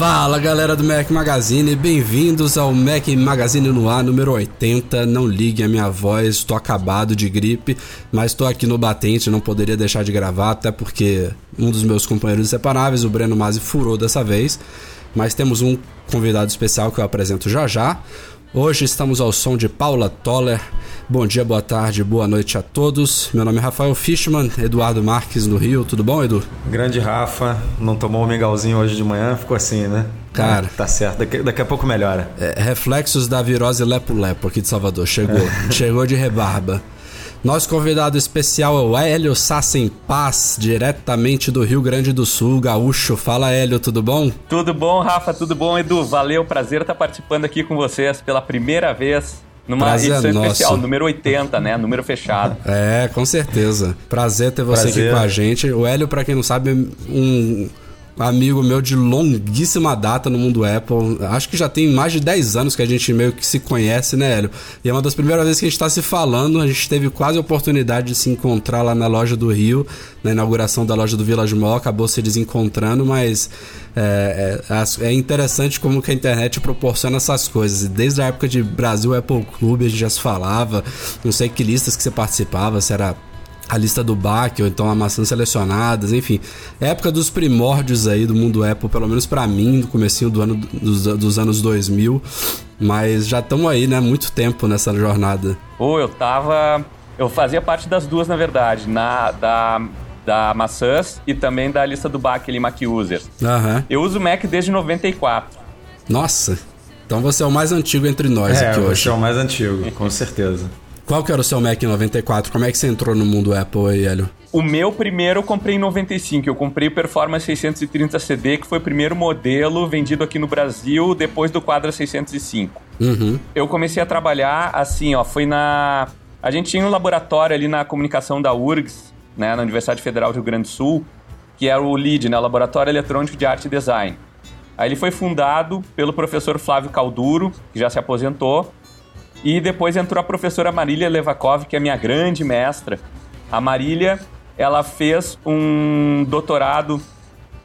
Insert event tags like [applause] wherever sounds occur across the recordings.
Fala galera do Mac Magazine, bem-vindos ao Mac Magazine no ar número 80. Não ligue a minha voz, estou acabado de gripe, mas estou aqui no batente, não poderia deixar de gravar, até porque um dos meus companheiros inseparáveis, o Breno Masi, furou dessa vez. Mas temos um convidado especial que eu apresento já já. Hoje estamos ao som de Paula Toller. Bom dia, boa tarde, boa noite a todos. Meu nome é Rafael Fishman, Eduardo Marques no Rio. Tudo bom, Edu? Grande Rafa, não tomou o um mingauzinho hoje de manhã, ficou assim, né? Cara, tá certo, daqui, daqui a pouco melhora. É, reflexos da virose lepo-lepo aqui de Salvador. Chegou, [laughs] chegou de rebarba. Nosso convidado especial é o Hélio Sassen Paz, diretamente do Rio Grande do Sul, gaúcho. Fala, Hélio, tudo bom? Tudo bom, Rafa, tudo bom, Edu? Valeu, prazer estar participando aqui com vocês pela primeira vez numa Prazer edição nosso. especial, número 80, né? Número fechado. É, com certeza. Prazer ter você Prazer. aqui com a gente. O Hélio, pra quem não sabe, é um amigo meu de longuíssima data no mundo Apple. Acho que já tem mais de 10 anos que a gente meio que se conhece, né, Hélio? E é uma das primeiras vezes que a gente tá se falando. A gente teve quase a oportunidade de se encontrar lá na loja do Rio, na inauguração da loja do Village Mall. Acabou se desencontrando, mas é, é, é interessante como que a internet proporciona essas coisas. Desde a época de Brasil Apple Clube a gente já se falava. Não sei que listas que você participava, se era a lista do BAC ou então a maçãs selecionadas, enfim. Época dos primórdios aí do mundo Apple, pelo menos pra mim, no comecinho do ano, dos, dos anos 2000. Mas já estamos aí, né? Muito tempo nessa jornada. Ou eu tava. Eu fazia parte das duas, na verdade, na, da, da maçãs e também da lista do BAC ali, Mac User. Aham. Eu uso Mac desde 94. Nossa. Então você é o mais antigo entre nós É, aqui você hoje. é o mais antigo, com certeza. Qual que era o seu Mac em 94? Como é que você entrou no mundo Apple aí, Hélio? O meu primeiro eu comprei em 95. Eu comprei o Performance 630 CD, que foi o primeiro modelo vendido aqui no Brasil depois do Quadra 605. Uhum. Eu comecei a trabalhar assim, ó, foi na... A gente tinha um laboratório ali na comunicação da URGS, né, na Universidade Federal do Rio Grande do Sul, que era o LEED, né, Laboratório Eletrônico de Arte e Design. Aí ele foi fundado pelo professor Flávio Calduro, que já se aposentou, e depois entrou a professora Marília Levakov, que é minha grande mestra. A Marília, ela fez um doutorado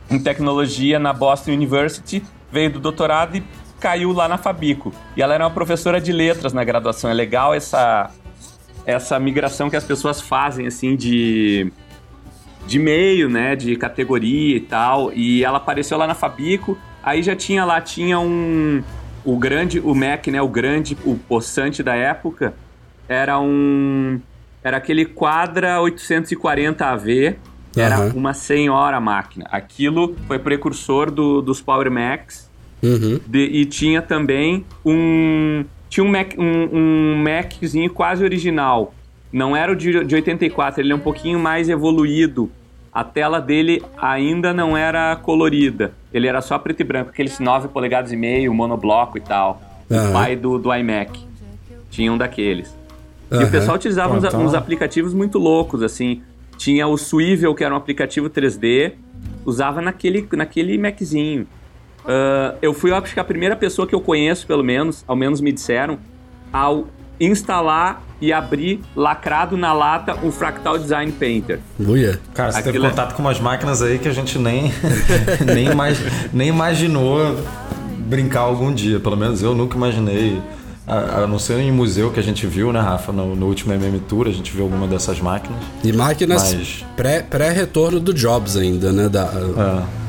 em tecnologia na Boston University, veio do doutorado e caiu lá na Fabico. E ela era uma professora de letras na graduação. É legal essa essa migração que as pessoas fazem assim de de meio, né, de categoria e tal. E ela apareceu lá na Fabico. Aí já tinha lá tinha um o grande o Mac, né, o grande o possante da época era um era aquele Quadra 840 AV. Era uma senhora máquina. Aquilo foi precursor do, dos Power Macs. Uhum. De- e tinha também um. Tinha um, Mac, um, um Maczinho quase original. Não era o de, de 84, ele é um pouquinho mais evoluído. A tela dele ainda não era colorida. Ele era só preto e branco, aqueles 9 polegadas e meio, monobloco e tal. Aham. O pai do, do iMac. Tinha um daqueles. E Aham. o pessoal utilizava Pô, uns, então- uns aplicativos muito loucos, assim. Tinha o Swivel, que era um aplicativo 3D. Usava naquele, naquele Maczinho. Ah, eu fui, eu acho que a primeira pessoa que eu conheço, pelo menos, ao menos me disseram, ao instalar e abrir lacrado na lata o Fractal Design Painter. Uia. Cara, você teve Aquilo é- contato com umas máquinas aí que a gente nem, [laughs] nem, imag- nem imaginou brincar algum dia. Pelo menos eu nunca imaginei. A, a não ser em museu que a gente viu, né, Rafa? No, no último MM Tour, a gente viu alguma dessas máquinas. E máquinas Mas- pré- pré-retorno do Jobs ainda, né? Da, É.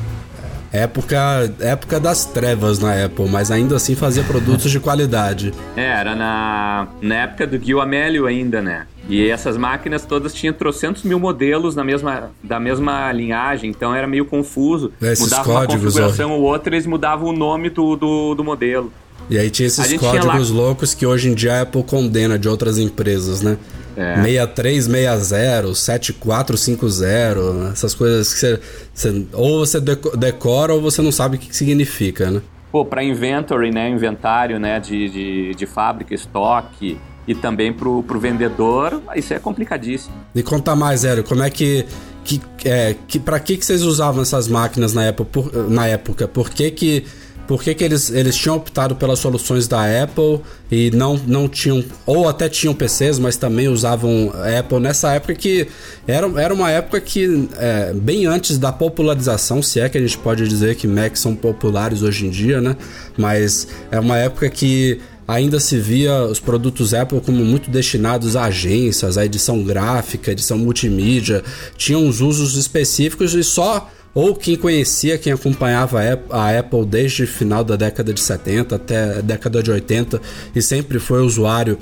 época, época das trevas na Apple, mas ainda assim fazia produtos de qualidade. É, era na, na época do Gil Amélio ainda, né? E essas máquinas todas tinham trocentos mil modelos na mesma, da mesma linhagem, então era meio confuso. Esses mudava uma códigos, configuração ou outra, eles mudavam o nome do, do, do modelo. E aí tinha esses tinha códigos lá- loucos que hoje em dia a Apple condena de outras empresas, né? É. 6360, 7450, essas coisas que você, você- ou você deco- decora ou você não sabe o que que significa, né? Pô, para inventory, né, inventário, né, de, de, de fábrica, estoque e também pro, pro vendedor, isso é complicadíssimo. Me conta mais, Hélio, como é que. que, é, que para que, que vocês usavam essas máquinas na época? Por, na época? Por que, que, por que, que eles, eles tinham optado pelas soluções da Apple e não, não tinham. Ou até tinham PCs, mas também usavam Apple nessa época que era, era uma época que, é, bem antes da popularização, se é que a gente pode dizer que Macs são populares hoje em dia, né? Mas é uma época que ainda se via os produtos Apple como muito destinados a agências, a edição gráfica, edição multimídia, tinham uns usos específicos e só ou quem conhecia, quem acompanhava a Ap- a Apple desde o final da década de 70 até a década de 80 e sempre foi usuário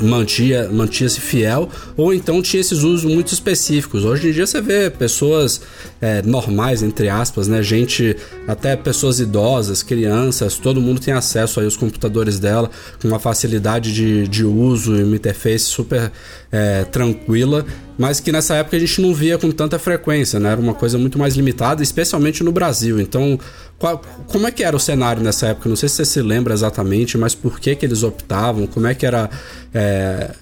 mantia mantinha-se fiel ou então tinha esses usos muito específicos. Hoje em dia você vê pessoas é, normais entre aspas né? Gente até pessoas idosas crianças todo mundo tem acesso aí aos computadores dela com uma facilidade de, de uso e uma interface super é, tranquila mas que nessa época a gente não via com tanta frequência né? Era uma coisa muito mais limitada especialmente no Brasil. Então qual- como é que era o cenário nessa época? Não sei se você se lembra exatamente, mas por que, que eles optavam? Como é que era. é,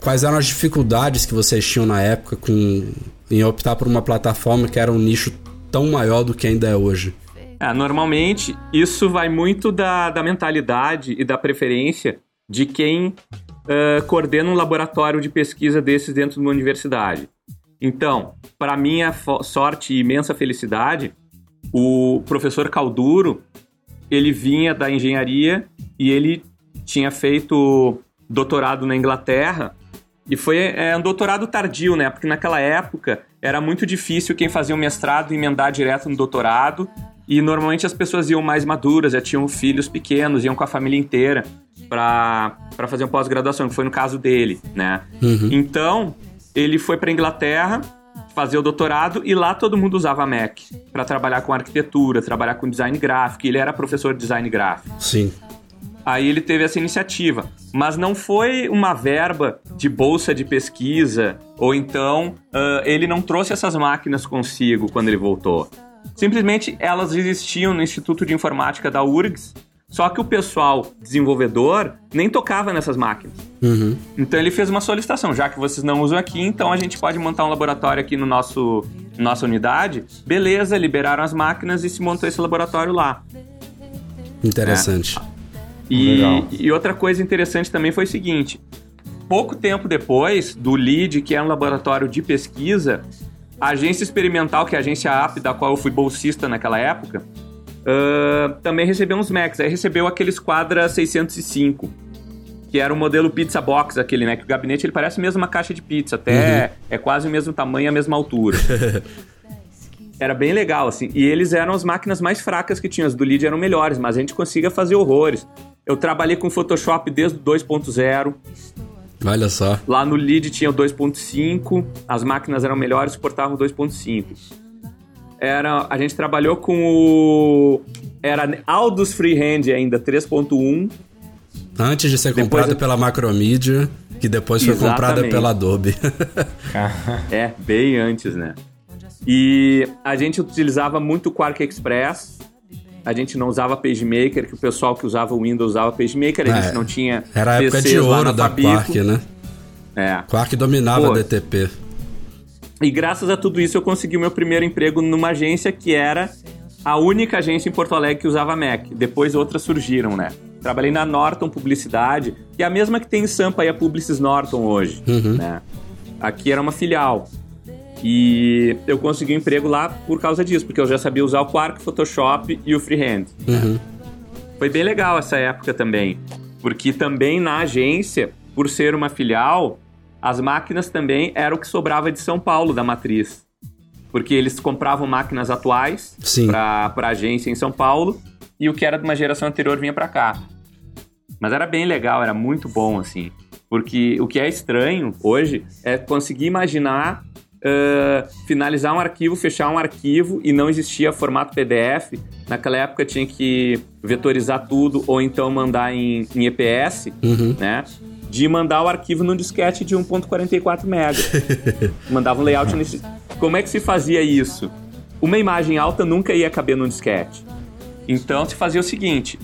quais eram as dificuldades que vocês tinham na época com, em optar por uma plataforma que era um nicho tão maior do que ainda é hoje? É, normalmente, isso vai muito da, da mentalidade e da preferência de quem ah, coordena um laboratório de pesquisa desses dentro de uma universidade. Então, para minha sorte e imensa felicidade, o professor Calduro, ele vinha da engenharia e ele tinha feito doutorado na Inglaterra e foi é, um doutorado tardio, né? Porque naquela época era muito difícil quem fazia um mestrado emendar direto no doutorado e normalmente as pessoas iam mais maduras, já tinham filhos pequenos, iam com a família inteira para fazer uma pós-graduação, que foi no caso dele, né? Então, ele foi para Inglaterra fazer o doutorado e lá todo mundo usava Mac para trabalhar com arquitetura, trabalhar com design gráfico. Ele era professor de design gráfico. Sim. Aí ele teve essa iniciativa, mas não foi uma verba de bolsa de pesquisa ou então ah, ele não trouxe essas máquinas consigo quando ele voltou. Simplesmente elas existiam no Instituto de Informática da URGS, só que o pessoal desenvolvedor nem tocava nessas máquinas. Uhum. Então ele fez uma solicitação, já que vocês não usam aqui, então a gente pode montar um laboratório aqui no nosso nossa unidade. Beleza, liberaram as máquinas e se montou esse laboratório lá. Interessante. E, Legal. e outra coisa interessante também foi o seguinte: pouco tempo depois do LEED, que é um laboratório de pesquisa, a agência experimental, que é a agência AP, da qual eu fui bolsista naquela época, ah, também recebeu uns Macs. Aí recebeu aqueles Quadra 605, que era o modelo Pizza Box, aquele, né? Que o gabinete ele parece mesmo uma caixa de pizza, até é quase o mesmo tamanho e a mesma altura. [laughs] Era bem legal, assim. E eles eram as máquinas mais fracas que tinham. As do Lead eram melhores, mas a gente conseguia fazer horrores. Eu trabalhei com Photoshop desde o 2.0. Olha só. Lá no Lead tinha o 2.5. As máquinas eram melhores, suportavam o 2.5. Era, a gente trabalhou com o... Era Aldus Freehand ainda, 3.1. Antes de ser comprada eu- pela Macromedia, que depois foi comprada pela Adobe. [laughs] É, bem antes, né? E a gente utilizava muito o Quark Express. A gente não usava PageMaker, que o pessoal que usava o Windows usava PageMaker. A É, gente não tinha Era a época de ouro da Fabico. Quark, né? É. Quark dominava Pô. DTP. E graças a tudo isso eu consegui o meu primeiro emprego numa agência que era a única agência em Porto Alegre que usava Mac. Depois outras surgiram, né? Trabalhei na Norton Publicidade, que é a mesma que tem em Sampa a Publicis Norton hoje, né? Aqui era uma filial. E eu consegui um emprego lá por causa disso, porque eu já sabia usar o Quark, Photoshop e o Freehand. Uhum. Foi bem legal essa época também, porque também na agência, por ser uma filial, as máquinas também eram o que sobrava de São Paulo, da matriz. Porque eles compravam máquinas atuais para a agência em São Paulo e o que era de uma geração anterior vinha para cá. Mas era bem legal, era muito bom, assim. Porque o que é estranho hoje é conseguir imaginar uh, finalizar um arquivo, fechar um arquivo e não existia formato PDF. Naquela época tinha que vetorizar tudo ou então mandar em, em EPS, uhum. né? De mandar o arquivo num disquete de 1.44 MB. [laughs] Mandava um layout nesse. Como é que se fazia isso? Uma imagem alta nunca ia caber num disquete. Então se fazia o seguinte: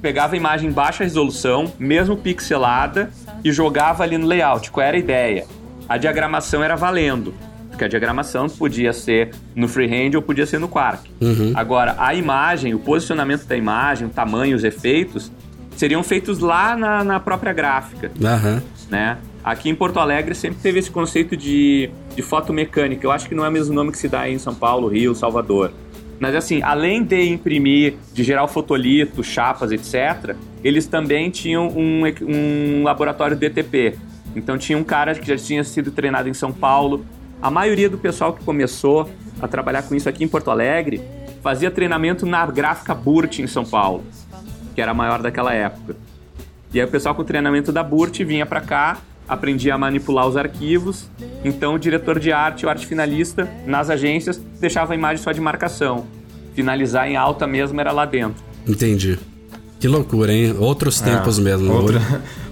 pegava a imagem em baixa resolução, mesmo pixelada, e jogava ali no layout. Qual era a ideia? A diagramação era valendo porque a diagramação podia ser no freehand ou podia ser no Quark. Uhum. Agora, a imagem, o posicionamento da imagem, o tamanho, os efeitos, seriam feitos lá na, na própria gráfica. Uhum. Né? Aqui em Porto Alegre sempre teve esse conceito de, de fotomecânica. Eu acho que não é o mesmo nome que se dá em São Paulo, Rio, Salvador. Mas assim, além de imprimir, de gerar o fotolito, chapas, etc., eles também tinham um, um laboratório DTP. Então tinha um cara que já tinha sido treinado em São Paulo, a maioria do pessoal que começou a trabalhar com isso aqui em Porto Alegre fazia treinamento na gráfica Burt em São Paulo, que era a maior daquela época. E aí o pessoal com o treinamento da Burt vinha para cá, aprendia a manipular os arquivos. Então o diretor de arte, o arte finalista, nas agências, deixava a imagem só de marcação. Finalizar em alta mesmo era lá dentro. Entendi. Que loucura, hein? Outros é, tempos é, mesmo. Outra,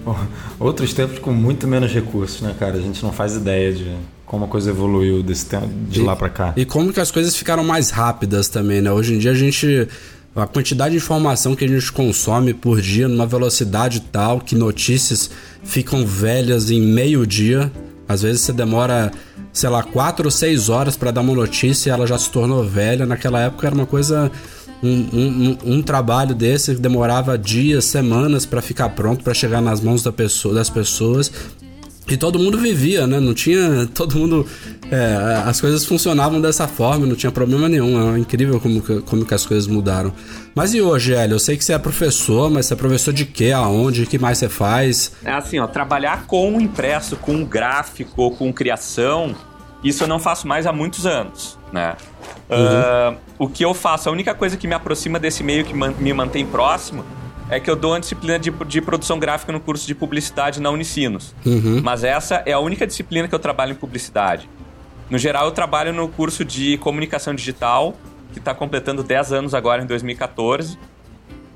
[laughs] outros tempos com muito menos recursos, né, cara? A gente não faz ideia de como a coisa evoluiu desse tempo, de e, lá para cá. E como que as coisas ficaram mais rápidas também, né? Hoje em dia a gente a quantidade de informação que a gente consome por dia numa velocidade tal que notícias ficam velhas em meio dia. Às vezes você demora, sei lá, quatro ou seis horas para dar uma notícia e ela já se tornou velha. Naquela época era uma coisa. Um, um, um trabalho desse que demorava dias, semanas para ficar pronto, para chegar nas mãos da pessoa, das pessoas e todo mundo vivia, né? Não tinha. Todo mundo. É, as coisas funcionavam dessa forma, não tinha problema nenhum. É incrível como, como que as coisas mudaram. Mas e hoje, Hélio? Eu sei que você é professor, mas você é professor de quê? Aonde? O que mais você faz? É assim, ó, trabalhar com impresso, com gráfico, com criação, isso eu não faço mais há muitos anos, né? Uhum. Uh, o que eu faço, a única coisa que me aproxima desse meio que man me mantém próximo é que eu dou uma disciplina de, de produção gráfica no curso de publicidade na Unicinos. Uhum. Mas essa é a única disciplina que eu trabalho em publicidade. No geral, eu trabalho no curso de comunicação digital, que está completando 10 anos agora, em 2014.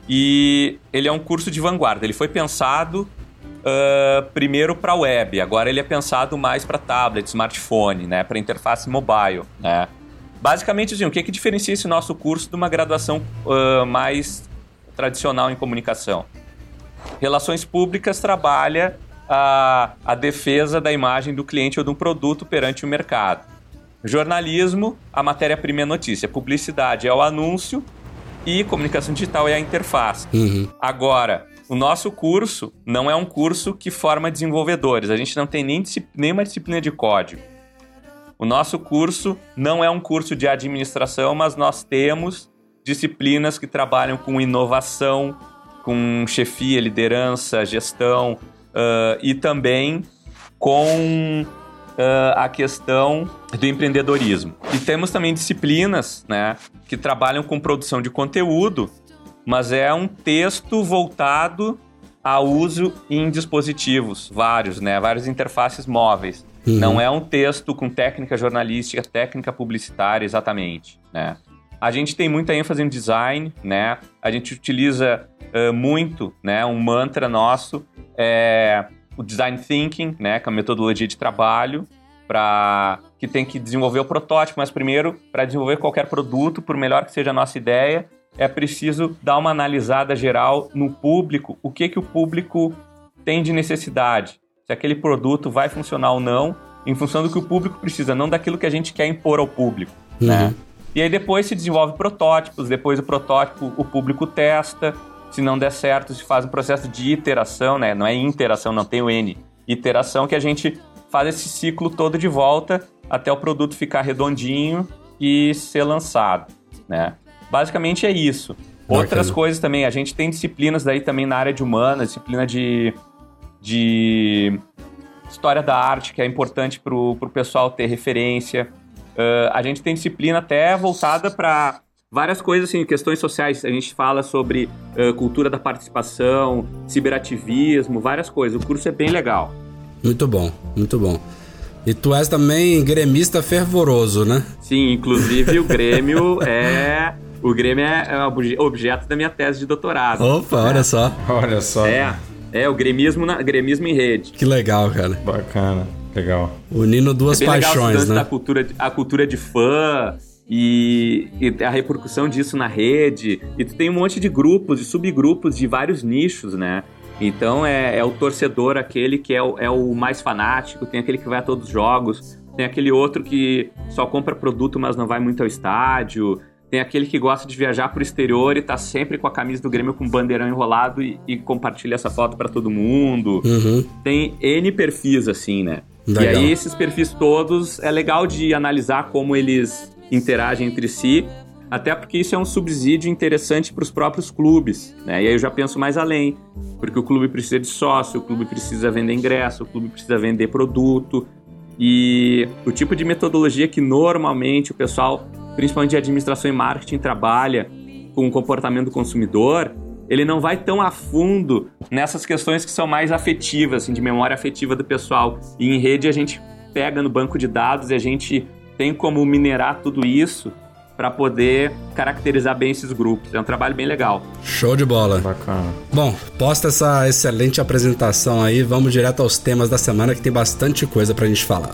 E ele é um curso de vanguarda. Ele foi pensado uh, primeiro para web, agora ele é pensado mais para tablet, smartphone, né, para interface mobile. Né? Basicamente, assim, o que, que diferencia esse nosso curso de uma graduação uh, mais tradicional em comunicação. Relações públicas trabalha a, a defesa da imagem do cliente ou de um produto perante o mercado. Jornalismo, a matéria-prima é notícia. Publicidade é o anúncio e comunicação digital é a interface. Uhum. Agora, o nosso curso não é um curso que forma desenvolvedores. A gente não tem nem nenhuma disciplina de código. O nosso curso não é um curso de administração, mas nós temos disciplinas que trabalham com inovação, com chefia, liderança, gestão uh, e também com uh, a questão do empreendedorismo. E temos também disciplinas né, que trabalham com produção de conteúdo, mas é um texto voltado a uso em dispositivos, vários, né, várias interfaces móveis. Uhum. Não é um texto com técnica jornalística, técnica publicitária exatamente, né? A gente tem muita ênfase em design, né? A gente utiliza uh, muito, né? Um mantra nosso é o design thinking, né? Que é a metodologia de trabalho para que tem que desenvolver o protótipo, mas primeiro, para desenvolver qualquer produto, por melhor que seja a nossa ideia, é preciso dar uma analisada geral no público, o que que o público tem de necessidade, se aquele produto vai funcionar ou não, em função do que o público precisa, não daquilo que a gente quer impor ao público, uhum. né? E aí depois se desenvolve protótipos, depois o protótipo o público testa, se não der certo, se faz um processo de iteração, né? Não é interação, não tem o N. Iteração que a gente faz esse ciclo todo de volta até o produto ficar redondinho e ser lançado, né? Basicamente é isso. Outras coisas também, a gente tem disciplinas daí também na área de humanas, disciplina de, de história da arte, que é importante para o pessoal ter referência. Uh, a gente tem disciplina até voltada para várias coisas, assim, questões sociais. A gente fala sobre uh, cultura da participação, ciberativismo, várias coisas. O curso é bem legal. Muito bom, muito bom. E tu és também gremista fervoroso, né? Sim, inclusive o Grêmio [laughs] é. O Grêmio é objeto da minha tese de doutorado. Opa, é. olha só. Olha só. É, é o gremismo, na, gremismo em rede. Que legal, cara. Bacana, legal. Unindo duas é paixões, né? A cultura, a cultura de fã e, e, a repercussão disso na rede. E tu tem um monte de grupos e subgrupos de vários nichos, né? Então é, é o torcedor aquele que é o, é o mais fanático, tem aquele que vai a todos os jogos, tem aquele outro que só compra produto, mas não vai muito ao estádio. Tem aquele que gosta de viajar pro exterior e tá sempre com a camisa do Grêmio com o bandeirão enrolado e, e compartilha essa foto para todo mundo. Uhum. Tem N perfis, assim, né? Legal. E aí, esses perfis todos, é legal de analisar como eles interagem entre si, até porque isso é um subsídio interessante para os próprios clubes, né? E aí eu já penso mais além, porque o clube precisa de sócio, o clube precisa vender ingresso, o clube precisa vender produto, e o tipo de metodologia que normalmente o pessoal, principalmente de administração e marketing, trabalha com o comportamento do consumidor, ele não vai tão a fundo nessas questões que são mais afetivas, assim, de memória afetiva do pessoal. E em rede a gente pega no banco de dados e a gente tem como minerar tudo isso para poder caracterizar bem esses grupos. É um trabalho bem legal. Show de bola. Bacana. Bom, posta essa excelente apresentação aí, vamos direto aos temas da semana que tem bastante coisa pra gente falar.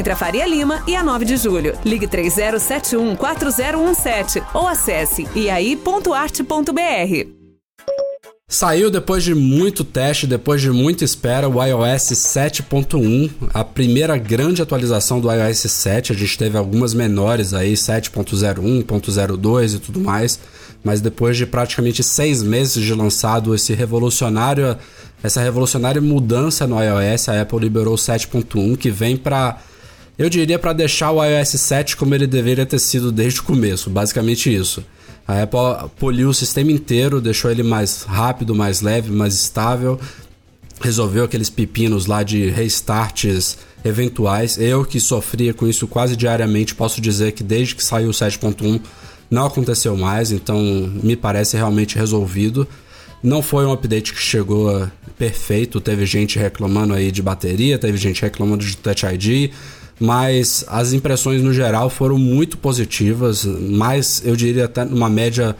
entre a Faria Lima e a 9 de julho. Ligue 3071-4017 ou acesse iai.arte.br. Saiu depois de muito teste, depois de muita espera, o iOS 7.1, a primeira grande atualização do iOS 7. A gente teve algumas menores aí, 7.01, 7.02 e tudo mais, mas depois de praticamente seis meses de lançado esse revolucionário, essa revolucionária mudança no iOS, a Apple liberou o 7.1 que vem para eu diria para deixar o iOS 7 como ele deveria ter sido desde o começo, basicamente isso. A Apple poliu o sistema inteiro, deixou ele mais rápido, mais leve, mais estável, resolveu aqueles pepinos lá de restarts eventuais. Eu que sofria com isso quase diariamente, posso dizer que desde que saiu o 7.1 não aconteceu mais, então me parece realmente resolvido. Não foi um update que chegou perfeito, teve gente reclamando aí de bateria, teve gente reclamando de Touch ID, mas as impressões no geral foram muito positivas, mais eu diria até uma média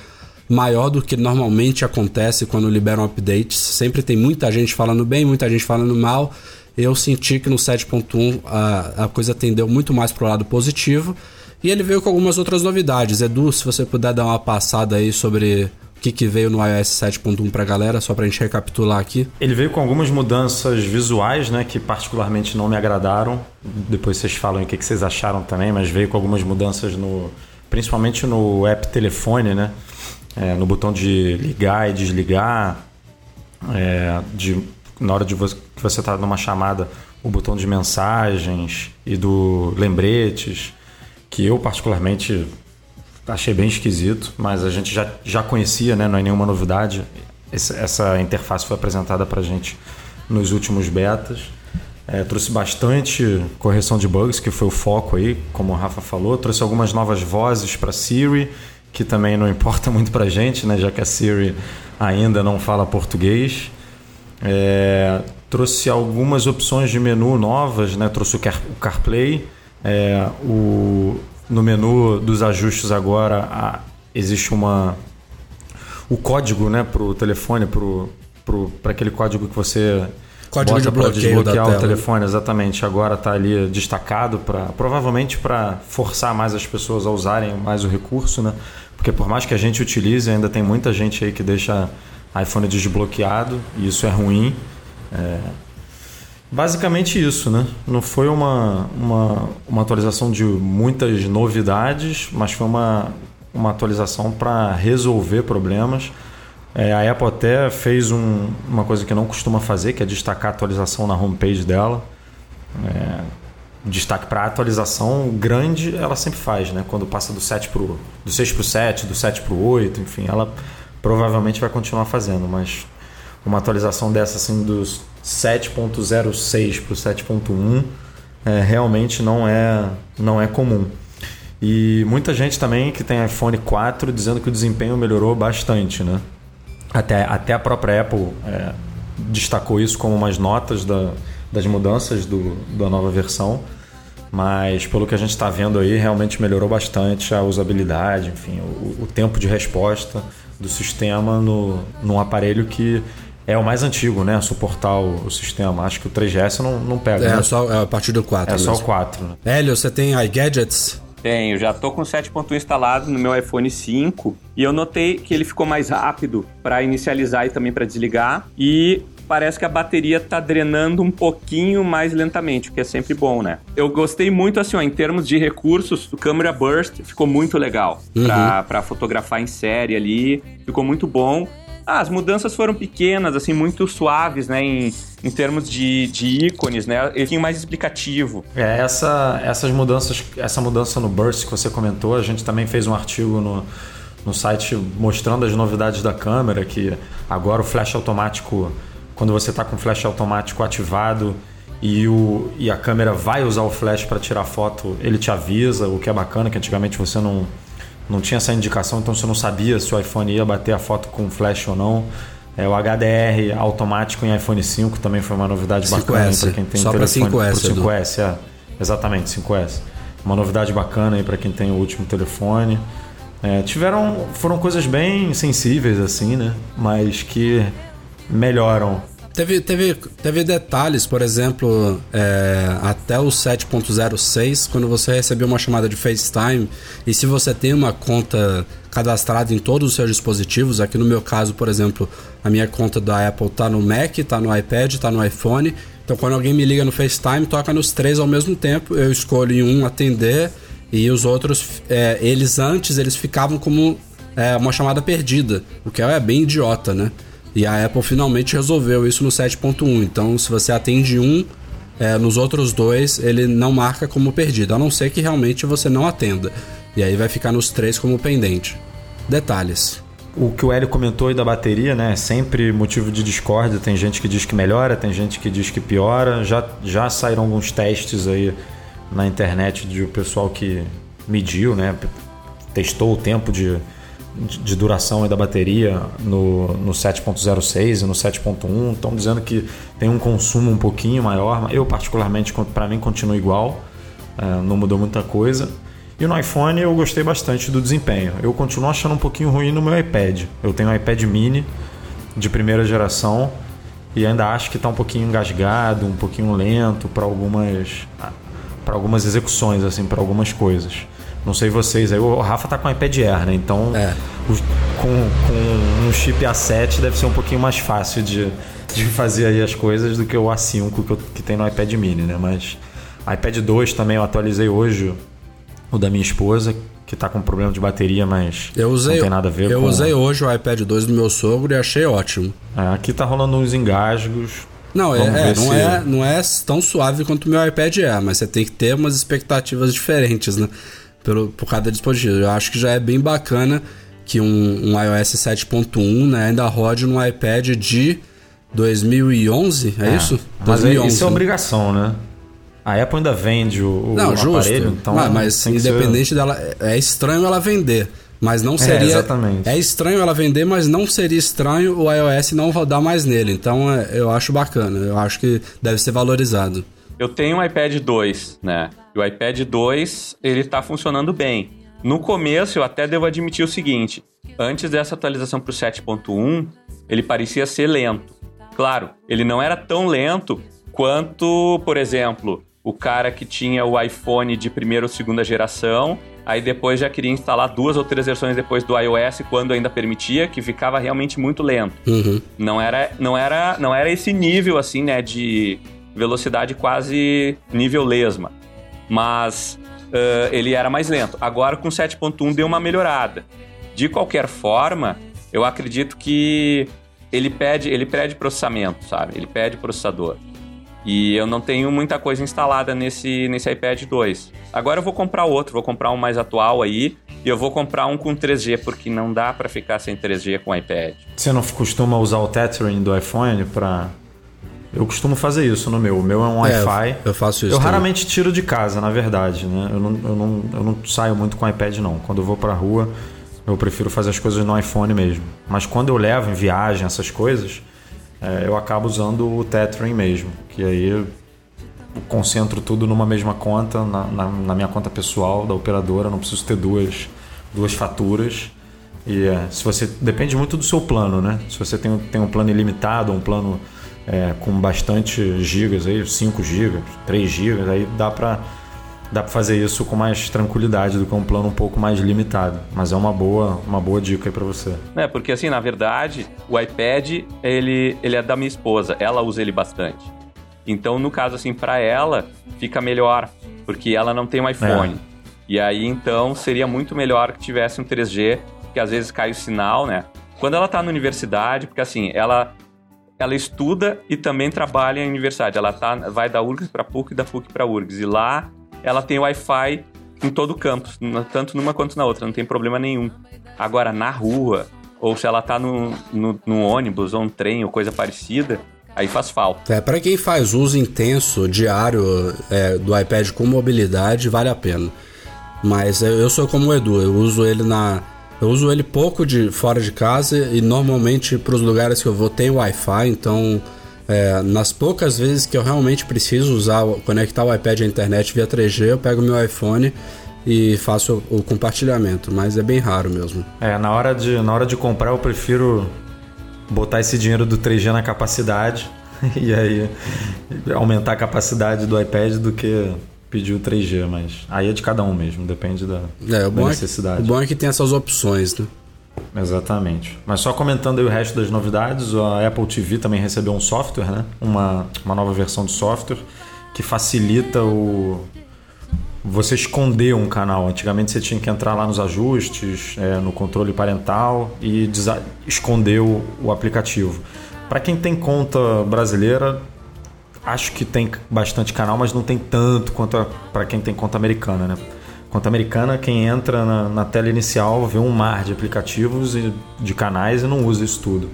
maior do que normalmente acontece quando liberam updates. Sempre tem muita gente falando bem, muita gente falando mal. Eu senti que no 7.1 a, a coisa tendeu muito mais pro lado positivo. E ele veio com algumas outras novidades. Edu, se você puder dar uma passada aí sobre o que, que veio no iOS 7.1 pra galera, só pra gente recapitular aqui. Ele veio com algumas mudanças visuais, né, que particularmente não me agradaram. Depois vocês falam o que, que vocês acharam também, mas veio com algumas mudanças no, principalmente no app telefone, né, é, no botão de ligar e desligar, é, de, na hora de você, que você está numa chamada, o botão de mensagens e do lembretes, que eu particularmente achei bem esquisito, mas a gente já, já conhecia, né? não é nenhuma novidade. Essa, essa interface foi apresentada para gente nos últimos betas. É, trouxe bastante correção de bugs, que foi o foco aí, como o Rafa falou. Trouxe algumas novas vozes para Siri, que também não [laughs] importa muito para gente, né? já que a Siri ainda não fala português. É, trouxe algumas opções de menu novas, né? trouxe o, Car o CarPlay, é, o, no menu dos ajustes agora a, existe uma o código né para o telefone para aquele código que você código bota de para desbloquear o telefone exatamente. Agora está ali destacado para provavelmente para forçar mais as pessoas a usarem mais o recurso né? Porque por mais que a gente utilize ainda tem muita gente aí que deixa iPhone desbloqueado e isso é ruim. É, Basicamente isso, né? Não foi uma, uma, uma atualização de muitas novidades, mas foi uma, uma atualização para resolver problemas. É, a Apple até fez um, uma coisa que não costuma fazer, que é destacar a atualização na homepage dela. É, destaque para atualização grande, ela sempre faz, né? Quando passa do 7 pro, do 6 para o 7, do 7 para o 8, enfim, ela provavelmente vai continuar fazendo, mas uma atualização dessa assim dos 7.06 para o 7.1 é, realmente não é, não é comum. E muita gente também que tem iPhone 4 dizendo que o desempenho melhorou bastante, né? Até, até a própria Apple é, destacou isso como umas notas da, das mudanças do, da nova versão. Mas pelo que a gente está vendo aí, realmente melhorou bastante a usabilidade, enfim, o, o tempo de resposta do sistema no, num aparelho que é o mais antigo, né? Suportar o, o, sistema. Acho que o 3GS não, não pega. É, né? só é a partir do 4. É mesmo. só o 4. Né? Hélio, você tem iGadgets? Tenho, já tô com 7.1 instalado no meu iPhone 5 e eu notei que ele ficou mais rápido para inicializar e também para desligar e parece que a bateria tá drenando um pouquinho mais lentamente, o que é sempre bom, né? Eu gostei muito, assim, ó, em termos de recursos, o Camera Burst ficou muito legal uhum. para fotografar em série ali, ficou muito bom. Ah, as mudanças foram pequenas, assim, muito suaves, né? Em, em termos de, de ícones, né? Ele tinha mais explicativo. É, essa, essas mudanças, essa mudança no Burst que você comentou, a gente também fez um artigo no, no site mostrando as novidades da câmera, que agora o flash automático, quando você está com o flash automático ativado e, o, e a câmera vai usar o flash para tirar foto, ele te avisa, o que é bacana, que antigamente você não não tinha essa indicação, então você não sabia se o iPhone ia bater a foto com flash ou não. É, o HDR automático em iPhone 5 também foi uma novidade 5S. bacana para quem tem Só telefone. Para 5S, 5S, é. Exatamente, 5S. Uma novidade bacana aí para quem tem o último telefone. É, tiveram, foram coisas bem sensíveis assim, né? Mas que melhoram Teve, teve, teve detalhes, por exemplo, é, até o 7.06, quando você recebeu uma chamada de FaceTime, e se você tem uma conta cadastrada em todos os seus dispositivos, aqui no meu caso, por exemplo, a minha conta da Apple está no Mac, está no iPad, está no iPhone, então quando alguém me liga no FaceTime, toca nos três ao mesmo tempo, eu escolho em um atender e os outros, é, eles antes, eles ficavam como é, uma chamada perdida, o que é bem idiota, né? E a Apple finalmente resolveu isso no 7.1. Então, se você atende um, é, nos outros dois ele não marca como perdido, a não ser que realmente você não atenda. E aí vai ficar nos três como pendente. Detalhes. O que o Hélio comentou aí da bateria, né? Sempre motivo de discórdia. Tem gente que diz que melhora, tem gente que diz que piora. Já, já saíram alguns testes aí na internet de o pessoal que mediu, né? Testou o tempo de, de duração da bateria no, no 7.06 e no 7.1 estão dizendo que tem um consumo um pouquinho maior. Eu, particularmente, para mim, continua igual, é, não mudou muita coisa. E no iPhone eu gostei bastante do desempenho. Eu continuo achando um pouquinho ruim no meu iPad. Eu tenho um iPad mini de primeira geração e ainda acho que está um pouquinho engasgado, um pouquinho lento para algumas, para algumas execuções, assim, para algumas coisas. Não sei vocês aí, o Rafa tá com o iPad Air, né? Então, é. o, com, com um chip A7 deve ser um pouquinho mais fácil de, de fazer aí as coisas do que o A5 que, eu, que tem no iPad mini, né? Mas iPad 2 também eu atualizei hoje, o da minha esposa, que tá com problema de bateria, mas eu usei, não tem nada a ver eu com... Usei hoje o iPad 2 do meu sogro e achei ótimo. É, aqui tá rolando uns engasgos. Não, é, é não, é, não é tão suave quanto o meu iPad é, mas você tem que ter umas expectativas diferentes, né? Pelo, por cada dispositivo. Eu acho que já é bem bacana que um, um iOS 7.1 né, ainda rode no iPad de 2011, é, é isso? Mas 2011, isso é obrigação, né? A Apple ainda vende o, não, o justo. aparelho, então. Ah, mas independente ser... dela, é estranho ela vender. Mas não é, seria. É, exatamente. é estranho ela vender, mas não seria estranho o iOS não rodar mais nele. Então é, eu acho bacana. Eu acho que deve ser valorizado. Eu tenho um iPad 2, né? E o iPad 2, ele tá funcionando bem. No começo, eu até devo admitir o seguinte: antes dessa atualização para o 7.1, ele parecia ser lento. Claro, ele não era tão lento quanto, por exemplo, o cara que tinha o iPhone de primeira ou segunda geração, aí depois já queria instalar duas ou três versões depois do iOS quando ainda permitia, que ficava realmente muito lento. Uhum. Não era, não era, não era esse nível assim, né, de velocidade quase nível lesma. Mas uh, ele era mais lento. Agora com 7.1 deu uma melhorada. De qualquer forma, eu acredito que ele pede, ele pede processamento, sabe? Ele pede processador. E eu não tenho muita coisa instalada nesse, nesse iPad 2. Agora eu vou comprar outro, vou comprar um mais atual aí. E eu vou comprar um com 3G, porque não dá para ficar sem 3G com iPad. Você não costuma usar o tethering do iPhone para eu costumo fazer isso no meu. O meu é um é, Wi-Fi. Eu faço isso. Eu também. raramente tiro de casa, na verdade. Né? Eu, não, eu, não, eu não saio muito com o iPad, não. Quando eu vou pra rua, eu prefiro fazer as coisas no iPhone mesmo. Mas quando eu levo em viagem essas coisas, é, eu acabo usando o Tethering mesmo. Que aí eu concentro tudo numa mesma conta, na, na, na minha conta pessoal da operadora. Não preciso ter duas, duas faturas. E é, se você. Depende muito do seu plano, né? Se você tem, tem um plano ilimitado, um plano é, com bastante gigas aí, 5 gigas, 3 gigas, aí dá para dá para fazer isso com mais tranquilidade do que um plano um pouco mais limitado. Mas é uma boa, uma boa dica aí para você. É, porque assim, na verdade, o iPad, ele, ele é da minha esposa, ela usa ele bastante. Então, no caso assim, para ela fica melhor, porque ela não tem um iPhone. É. E aí então seria muito melhor que tivesse um 3G, que às vezes cai o sinal, né? Quando ela tá na universidade, porque assim, ela ela estuda e também trabalha em universidade. Ela tá, vai da URGS para PUC e da PUC para URGS. E lá ela tem Wi-Fi em todo o campus, tanto numa quanto na outra, não tem problema nenhum. Agora, na rua, ou se ela tá no, no, no ônibus ou um trem ou coisa parecida, aí faz falta. É, para quem faz uso intenso, diário é, do iPad com mobilidade, vale a pena. Mas eu sou como o Edu, eu uso ele na eu uso ele pouco de fora de casa e normalmente para os lugares que eu vou tem Wi-Fi, então é, nas poucas vezes que eu realmente preciso usar, conectar o iPad à internet via 3G, eu pego meu iPhone e faço o compartilhamento, mas é bem raro mesmo. É, na hora de, na hora de comprar eu prefiro botar esse dinheiro do 3G na capacidade [laughs] e aí aumentar a capacidade do iPad do que pediu 3G, mas aí é de cada um mesmo, depende da, é, da necessidade. É que, o bom é que tem essas opções, né? Exatamente. Mas só comentando aí o resto das novidades, a Apple TV também recebeu um software, né? Uma, uma nova versão de software que facilita o você esconder um canal. Antigamente você tinha que entrar lá nos ajustes, é, no controle parental e esconder o, o aplicativo. Para quem tem conta brasileira, acho que tem bastante canal, mas não tem tanto quanto para quem tem conta americana, né? Conta americana, quem entra na, na, tela inicial vê um mar de aplicativos e de canais e não usa isso tudo.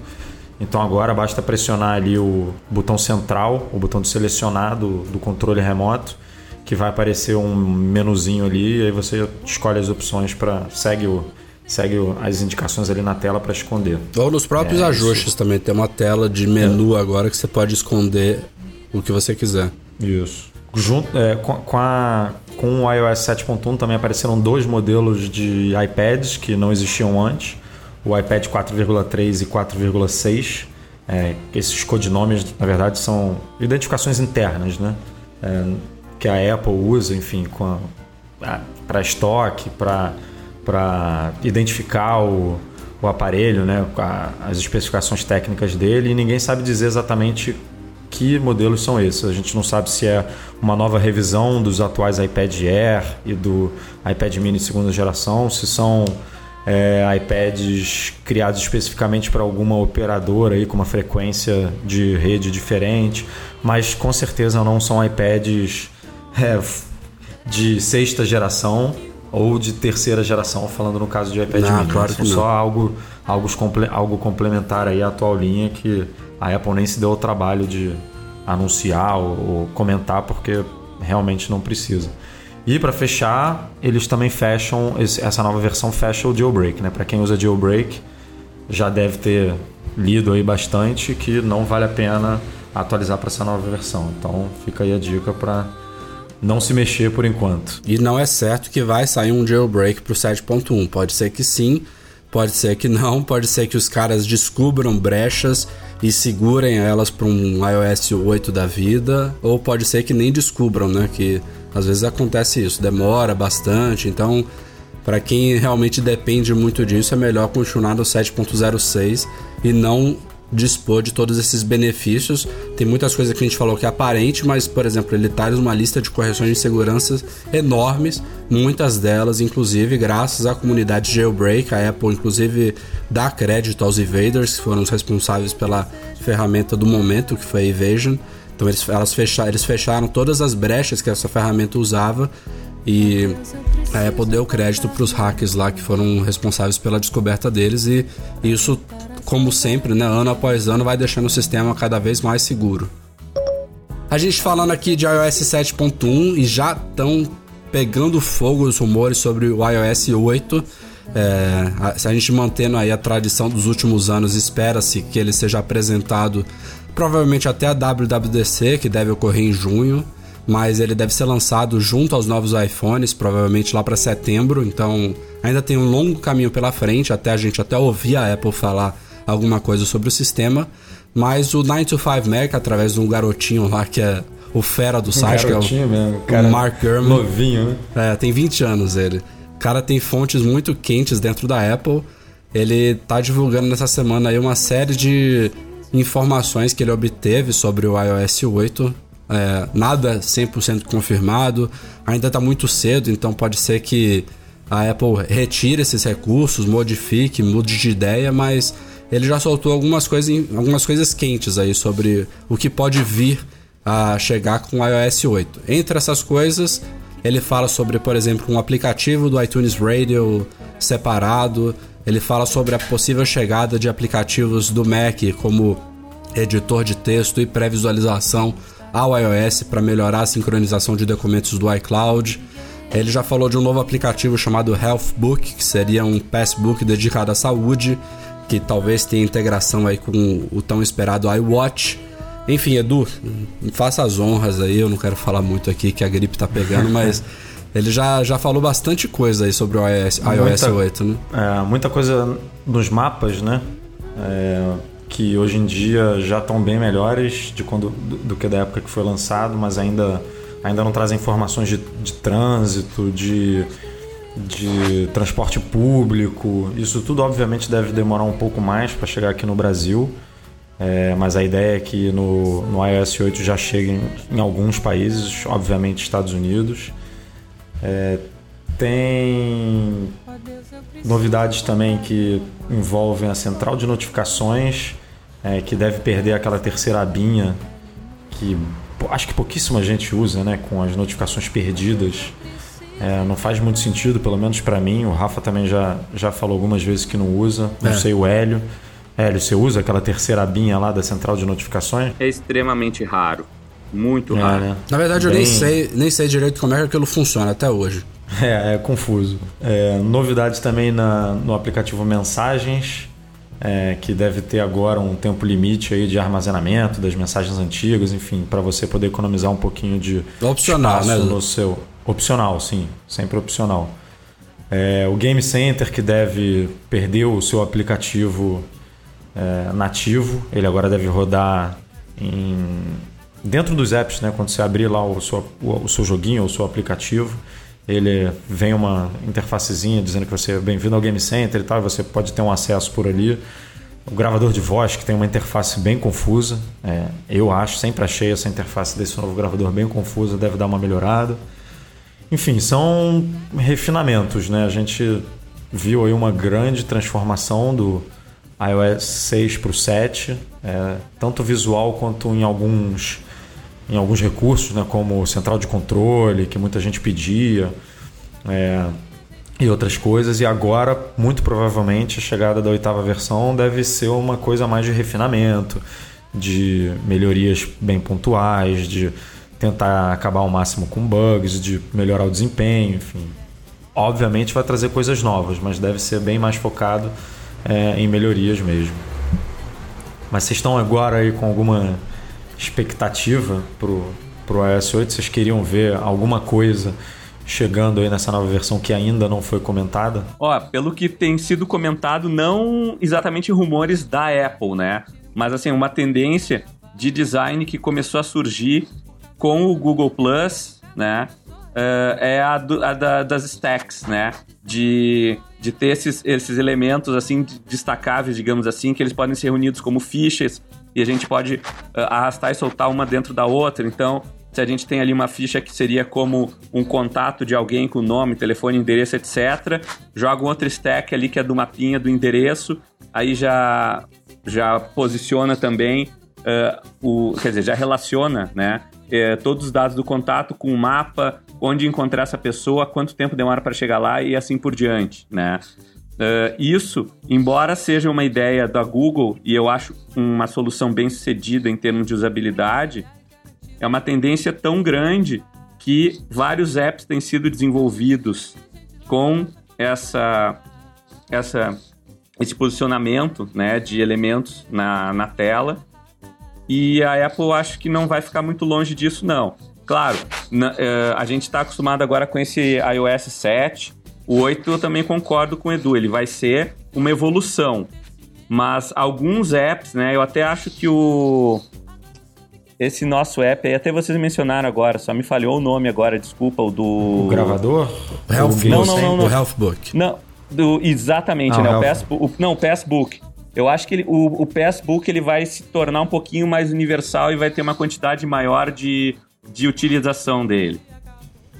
Então agora basta pressionar ali o botão central, o botão de selecionar do, do controle remoto, que vai aparecer um menuzinho ali e aí você escolhe as opções para segue o segue as indicações ali na tela para esconder. Ou nos próprios é, ajustes isso. também tem uma tela de menu é. agora que você pode esconder o que você quiser. Isso. Junto, é, com, com, a, com o iOS 7.1 também apareceram dois modelos de iPads que não existiam antes. O iPad 4,3 e 4,6. É, esses codinomes, na verdade, são identificações internas, né? É, que a Apple usa, enfim, para estoque, para identificar o, o aparelho, né? as especificações técnicas dele, e ninguém sabe dizer exatamente que modelos são esses. A gente não sabe se é uma nova revisão dos atuais iPad Air e do iPad Mini segunda geração, se são é, iPads criados especificamente para alguma operadora aí com uma frequência de rede diferente, mas com certeza não são iPads é, de sexta geração ou de terceira geração, falando no caso de iPad não, Mini. Claro são só algo, algo, algo complementar aí à atual linha que a Apple nem se deu o trabalho de anunciar ou, comentar porque realmente não precisa. E para fechar, eles também fecham essa nova versão fecha o jailbreak, né? Para quem usa jailbreak, já deve ter lido aí bastante que não vale a pena atualizar para essa nova versão. Então, fica aí a dica para não se mexer por enquanto. E não é certo que vai sair um jailbreak para o 7.1. Pode ser que sim, pode ser que não, pode ser que os caras descubram brechas e segurem elas para um iOS 8 da vida, ou pode ser que nem descubram, né? Que às vezes acontece isso, demora bastante, então para quem realmente depende muito disso, é melhor continuar no 7.06 e não dispor de todos esses benefícios. Tem muitas coisas que a gente falou que é aparente, mas, por exemplo, ele traz uma lista de correções de segurança enormes, muitas delas, inclusive, graças à comunidade Jailbreak. A Apple, inclusive, dá crédito aos evaders, que foram os responsáveis pela ferramenta do momento, que foi a Evasion. Então, eles, elas fecharam, eles fecharam todas as brechas que essa ferramenta usava e a Apple deu crédito para os hackers lá que foram responsáveis pela descoberta deles e isso, como sempre, né, ano após ano, vai deixando o sistema cada vez mais seguro. A gente falando aqui de iOS 7.1 e já estão pegando fogo os rumores sobre o iOS 8. É, se a gente mantendo aí a tradição dos últimos anos, espera-se que ele seja apresentado provavelmente até a WWDC, que deve ocorrer em junho mas ele deve ser lançado junto aos novos iPhones, provavelmente lá para setembro, então ainda tem um longo caminho pela frente até a gente até ouvir a Apple falar alguma coisa sobre o sistema, mas o 925 Mac através de um garotinho lá que é o fera do site, um que é o, mesmo, o Mark Gurman. Novinho, né? É, tem 20 anos ele. O cara tem fontes muito quentes dentro da Apple. Ele tá divulgando nessa semana aí uma série de informações que ele obteve sobre o iOS 8 é, nada 100% confirmado, ainda está muito cedo, então pode ser que a Apple retire esses recursos, modifique, mude de ideia, mas ele já soltou algumas coisas, algumas coisas quentes aí sobre o que pode vir a chegar com o iOS 8. Entre essas coisas, ele fala sobre, por exemplo, um aplicativo do iTunes Radio separado. Ele fala sobre a possível chegada de aplicativos do Mac como editor de texto e pré-visualização ao iOS para melhorar a sincronização de documentos do iCloud. Ele já falou de um novo aplicativo chamado Health Book, que seria um passbook dedicado à saúde, que talvez tenha integração aí com o tão esperado iWatch. Enfim, Edu, faça as honras aí, eu não quero falar muito aqui que a gripe tá pegando, [laughs] mas ele já, já falou bastante coisa aí sobre o iOS, iOS muita, 8, né? É, muita coisa nos mapas, né? É, que hoje em dia já estão bem melhores de quando, do, do, que da época que foi lançado, mas ainda, ainda não trazem informações de, de trânsito, de, de transporte público. Isso tudo, obviamente, deve demorar um pouco mais para chegar aqui no Brasil. É, mas a ideia é que no, no iOS 8 já chegue em, em alguns países, obviamente Estados Unidos. É, tem novidades também que envolvem a central de notificações, é, que deve perder aquela terceira abinha que acho que pouquíssima gente usa, né, com as notificações perdidas. É, não faz muito sentido, pelo menos para mim. O Rafa também já, já falou algumas vezes que não usa. Não é. sei o Hélio. Hélio, você usa aquela terceira abinha lá da central de notificações? É extremamente raro. Muito é, raro. Né? Na verdade, Bem... eu nem sei, nem sei direito como é que aquilo funciona até hoje. É, é confuso. É, novidades também na, no aplicativo Mensagens, é, que deve ter agora um tempo limite aí de armazenamento das mensagens antigas, enfim, para você poder economizar um pouquinho de opcional, né? no seu opcional, sim, sempre opcional. É, o Game Center que deve perder o seu aplicativo é, nativo, ele agora deve rodar em dentro dos apps, né? Quando você abrir lá o seu, o, o seu joguinho ou o seu aplicativo, ele vem uma interfacezinha dizendo que você é bem-vindo ao Game Center e tal, você pode ter um acesso por ali. O gravador de voz, que tem uma interface bem confusa, é, eu acho, sempre achei essa interface desse novo gravador bem confusa, deve dar uma melhorada. Enfim, são refinamentos, né? A gente viu aí uma grande transformação do iOS 6 para o 7, é, tanto visual quanto em alguns em alguns recursos, né, como central de controle, que muita gente pedia, é, e outras coisas. E agora, muito provavelmente, a chegada da oitava versão deve ser uma coisa mais de refinamento, de melhorias bem pontuais, de tentar acabar ao máximo com bugs, de melhorar o desempenho, enfim. Obviamente vai trazer coisas novas, mas deve ser bem mais focado é, em melhorias mesmo. Mas vocês estão agora aí com alguma expectativa pro, pro iOS 8? Vocês queriam ver alguma coisa chegando aí nessa nova versão que ainda não foi comentada? Ó, pelo que tem sido comentado, não exatamente rumores da Apple, né? Mas assim, uma tendência de design que começou a surgir com o Google Plus, né? uh, é a, do, a da, das stacks, né? De, de ter esses, esses elementos assim destacáveis, digamos assim, que eles podem ser reunidos como fichas e a gente pode uh, arrastar e soltar uma dentro da outra. Então, se a gente tem ali uma ficha que seria como um contato de alguém com nome, telefone, endereço, etc., joga um outro stack ali que é do mapinha do endereço, aí já, já posiciona também, uh, o, quer dizer, já relaciona né, uh, todos os dados do contato com o mapa, onde encontrar essa pessoa, quanto tempo demora para chegar lá e assim por diante, né? Uh, isso, embora seja uma ideia da Google e eu acho uma solução bem sucedida em termos de usabilidade, é uma tendência tão grande que vários apps têm sido desenvolvidos com essa, essa, esse posicionamento né, de elementos na, na tela. E a Apple acho que não vai ficar muito longe disso, não. Claro, na, uh, a gente está acostumado agora com esse iOS 7. O 8 eu também concordo com o Edu, ele vai ser uma evolução. Mas alguns apps, né? Eu até acho que o. Esse nosso app aí, até vocês mencionaram agora, só me falhou o nome agora, desculpa, o do. O gravador? O Health não, não, não, não. O Healthbook. Não, do, exatamente, Ah, né? o O Health. Passbook, o, não, o Passbook. Eu acho que ele, o, o Passbook ele vai se tornar um pouquinho mais universal e vai ter uma quantidade maior de, de utilização dele.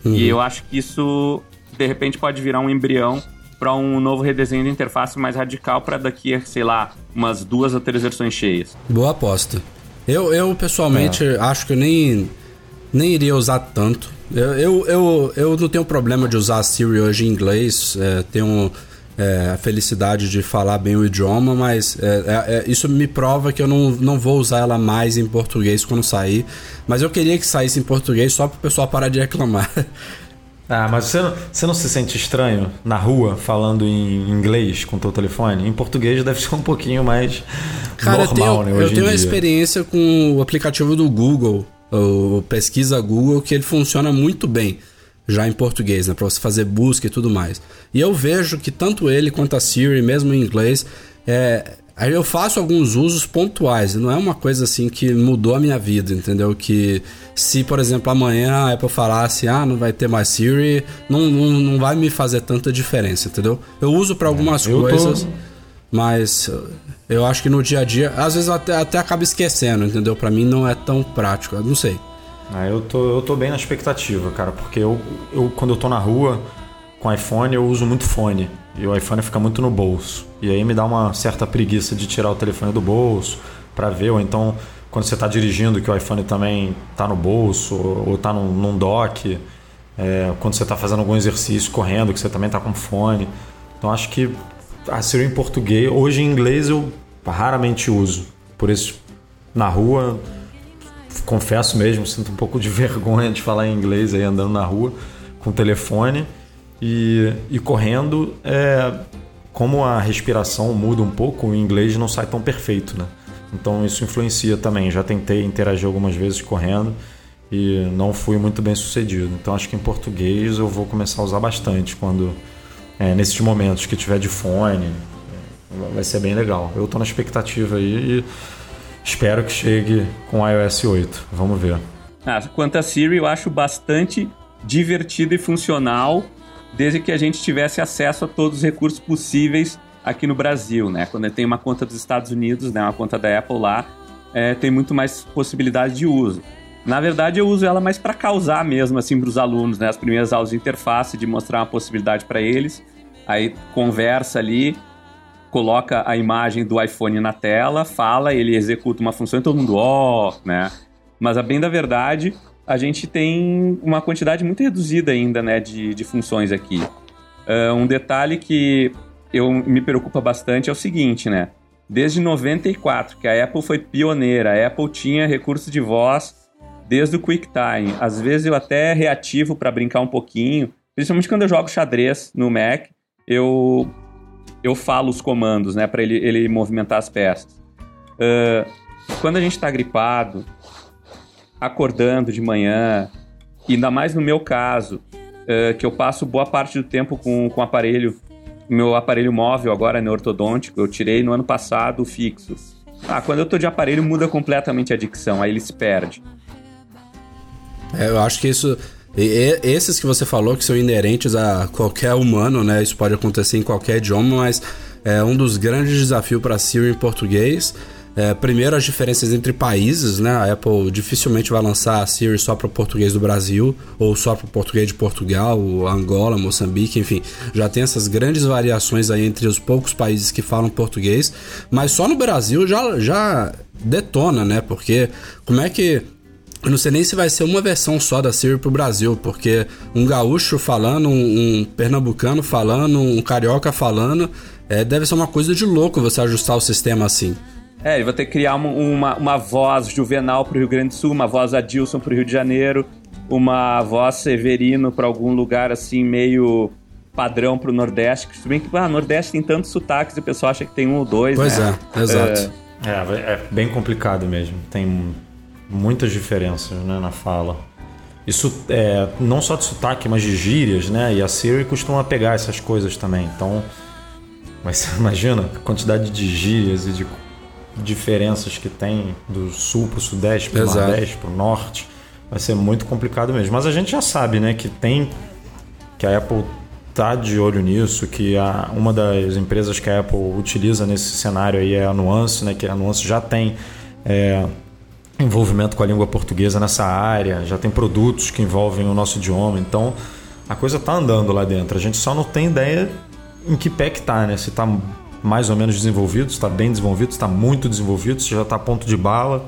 E eu acho que isso, de repente, pode virar um embrião para um novo redesenho de interface mais radical para daqui a, sei lá, umas duas ou três versões cheias. Boa aposta. Eu, eu pessoalmente, É. acho que eu nem, nem iria usar tanto. Eu, eu, eu, eu não tenho problema de usar a Siri hoje em inglês. É, tenho é, a felicidade de falar bem o idioma, mas é, é, é, isso me prova que eu não, não vou usar ela mais em português quando sair. Mas eu queria que saísse em português só para o pessoal parar de reclamar. [laughs] Ah, mas você não, você não se sente estranho na rua falando em inglês com o teu telefone? Em português deve ser um pouquinho mais Cara, normal, eu tenho, né? eu Hoje tenho em uma experiência com o aplicativo do Google, o Pesquisa Google, que ele funciona muito bem já em português, né, para você fazer busca e tudo mais. E eu vejo que tanto ele quanto a Siri, mesmo em inglês, é, aí eu faço alguns usos pontuais, não é uma coisa assim que mudou a minha vida, entendeu? Que se, por exemplo, amanhã a Apple falasse, ah, não vai ter mais Siri, não, não, não vai me fazer tanta diferença, entendeu? Eu uso para algumas eu tô- coisas. Mas uh, eu acho que no dia a dia, às vezes eu até, até acabo esquecendo, entendeu? Pra mim não é tão prático, não sei. Ah, eu tô, eu tô bem na expectativa, cara, porque eu, eu quando eu tô na rua com iPhone, eu uso muito fone. E o iPhone fica muito no bolso. E aí me dá uma certa preguiça de tirar o telefone do bolso pra ver, ou então quando você tá dirigindo, que o iPhone também tá no bolso, ou, tá num, num dock. É, quando você tá fazendo algum exercício correndo, que você também tá com fone. Então acho que a Siri em português, hoje em inglês eu raramente uso. Por isso, na rua, confesso mesmo, sinto um pouco de [laughs] vergonha de falar em inglês aí andando na rua com o telefone e, e correndo. É, como a respiração muda um pouco, o inglês não sai tão perfeito, né? Então isso influencia também. Já tentei interagir algumas vezes correndo e não fui muito bem sucedido. Então acho que em português eu vou começar a usar bastante quando é, nesses momentos que tiver de fone. é, Vai ser bem legal. Eu tô na expectativa aí e espero que chegue com iOS 8. Vamos ver. Ah, quanto a Siri, eu acho bastante divertido e funcional, desde que a gente tivesse acesso a todos os recursos possíveis aqui no Brasil, né? Quando tem uma conta dos Estados Unidos, né, uma conta da Apple lá, é, tem muito mais possibilidade de uso. Na verdade, eu uso ela mais para causar mesmo, assim, para os alunos, né? As primeiras aulas de interface, de mostrar uma possibilidade para eles. Aí conversa ali, coloca a imagem do iPhone na tela, fala, ele executa uma função e todo mundo, ó, né? Mas a bem da verdade, a gente tem uma quantidade muito reduzida ainda, né, de, de funções aqui. Ah, um detalhe que eu me preocupa bastante é o seguinte, né? Desde 94, que a Apple foi pioneira, a Apple tinha recurso de voz desde o QuickTime. Às vezes eu até reativo para brincar um pouquinho, principalmente quando eu jogo xadrez no Mac, eu eu falo os comandos, né, para ele, ele movimentar as peças. Ah, quando a gente está gripado, acordando de manhã, ainda mais no meu caso, ah, que eu passo boa parte do tempo com, com o aparelho, meu aparelho móvel agora é ortodôntico, eu tirei no ano passado o fixo. Ah, quando eu tô de aparelho muda completamente a dicção, aí ele se perde. É, eu acho que isso. E, e, esses que você falou que são inerentes a qualquer humano, né? Isso pode acontecer em qualquer idioma, mas é um dos grandes desafios para Siri em português. É, primeiro, as diferenças entre países, né? A Apple dificilmente vai lançar a Siri só para o português do Brasil ou só para o português de Portugal, Angola, Moçambique, enfim. Já tem essas grandes variações aí entre os poucos países que falam português, mas só no Brasil já, já detona, né? Porque como é que eu não sei nem se vai ser uma versão só da Siri pro Brasil, porque um gaúcho falando, um, um pernambucano falando, um carioca falando, é, deve ser uma coisa de louco você ajustar o sistema assim. É, ele vai ter que criar uma, uma, uma voz juvenal pro Rio Grande do Sul, uma voz Adilson pro Rio de Janeiro, uma voz Severino para algum lugar assim meio padrão pro Nordeste. Se bem que ah, Nordeste tem tantos sotaques e o pessoal acha que tem um ou dois, pois né? é, exato. É, é, é bem complicado mesmo. Tem muitas diferenças né, na fala. Isso é não só de sotaque, mas de gírias, né? E a Siri costuma pegar essas coisas também. Então, mas [laughs] imagina a quantidade de gírias e de diferenças que tem do sul para o sudeste, para o nordeste, para o norte. Vai ser muito complicado mesmo. Mas a gente já sabe, né, que tem que a Apple tá de olho nisso, que a, uma das empresas que a Apple utiliza nesse cenário aí é a Nuance, né, que a Nuance já tem é, envolvimento com a língua portuguesa nessa área, já tem produtos que envolvem o nosso idioma, então a coisa está andando lá dentro. A gente só não tem ideia em que pé que tá, né? Se está mais ou menos desenvolvido, está bem desenvolvido, está muito desenvolvido, se já está a ponto de bala.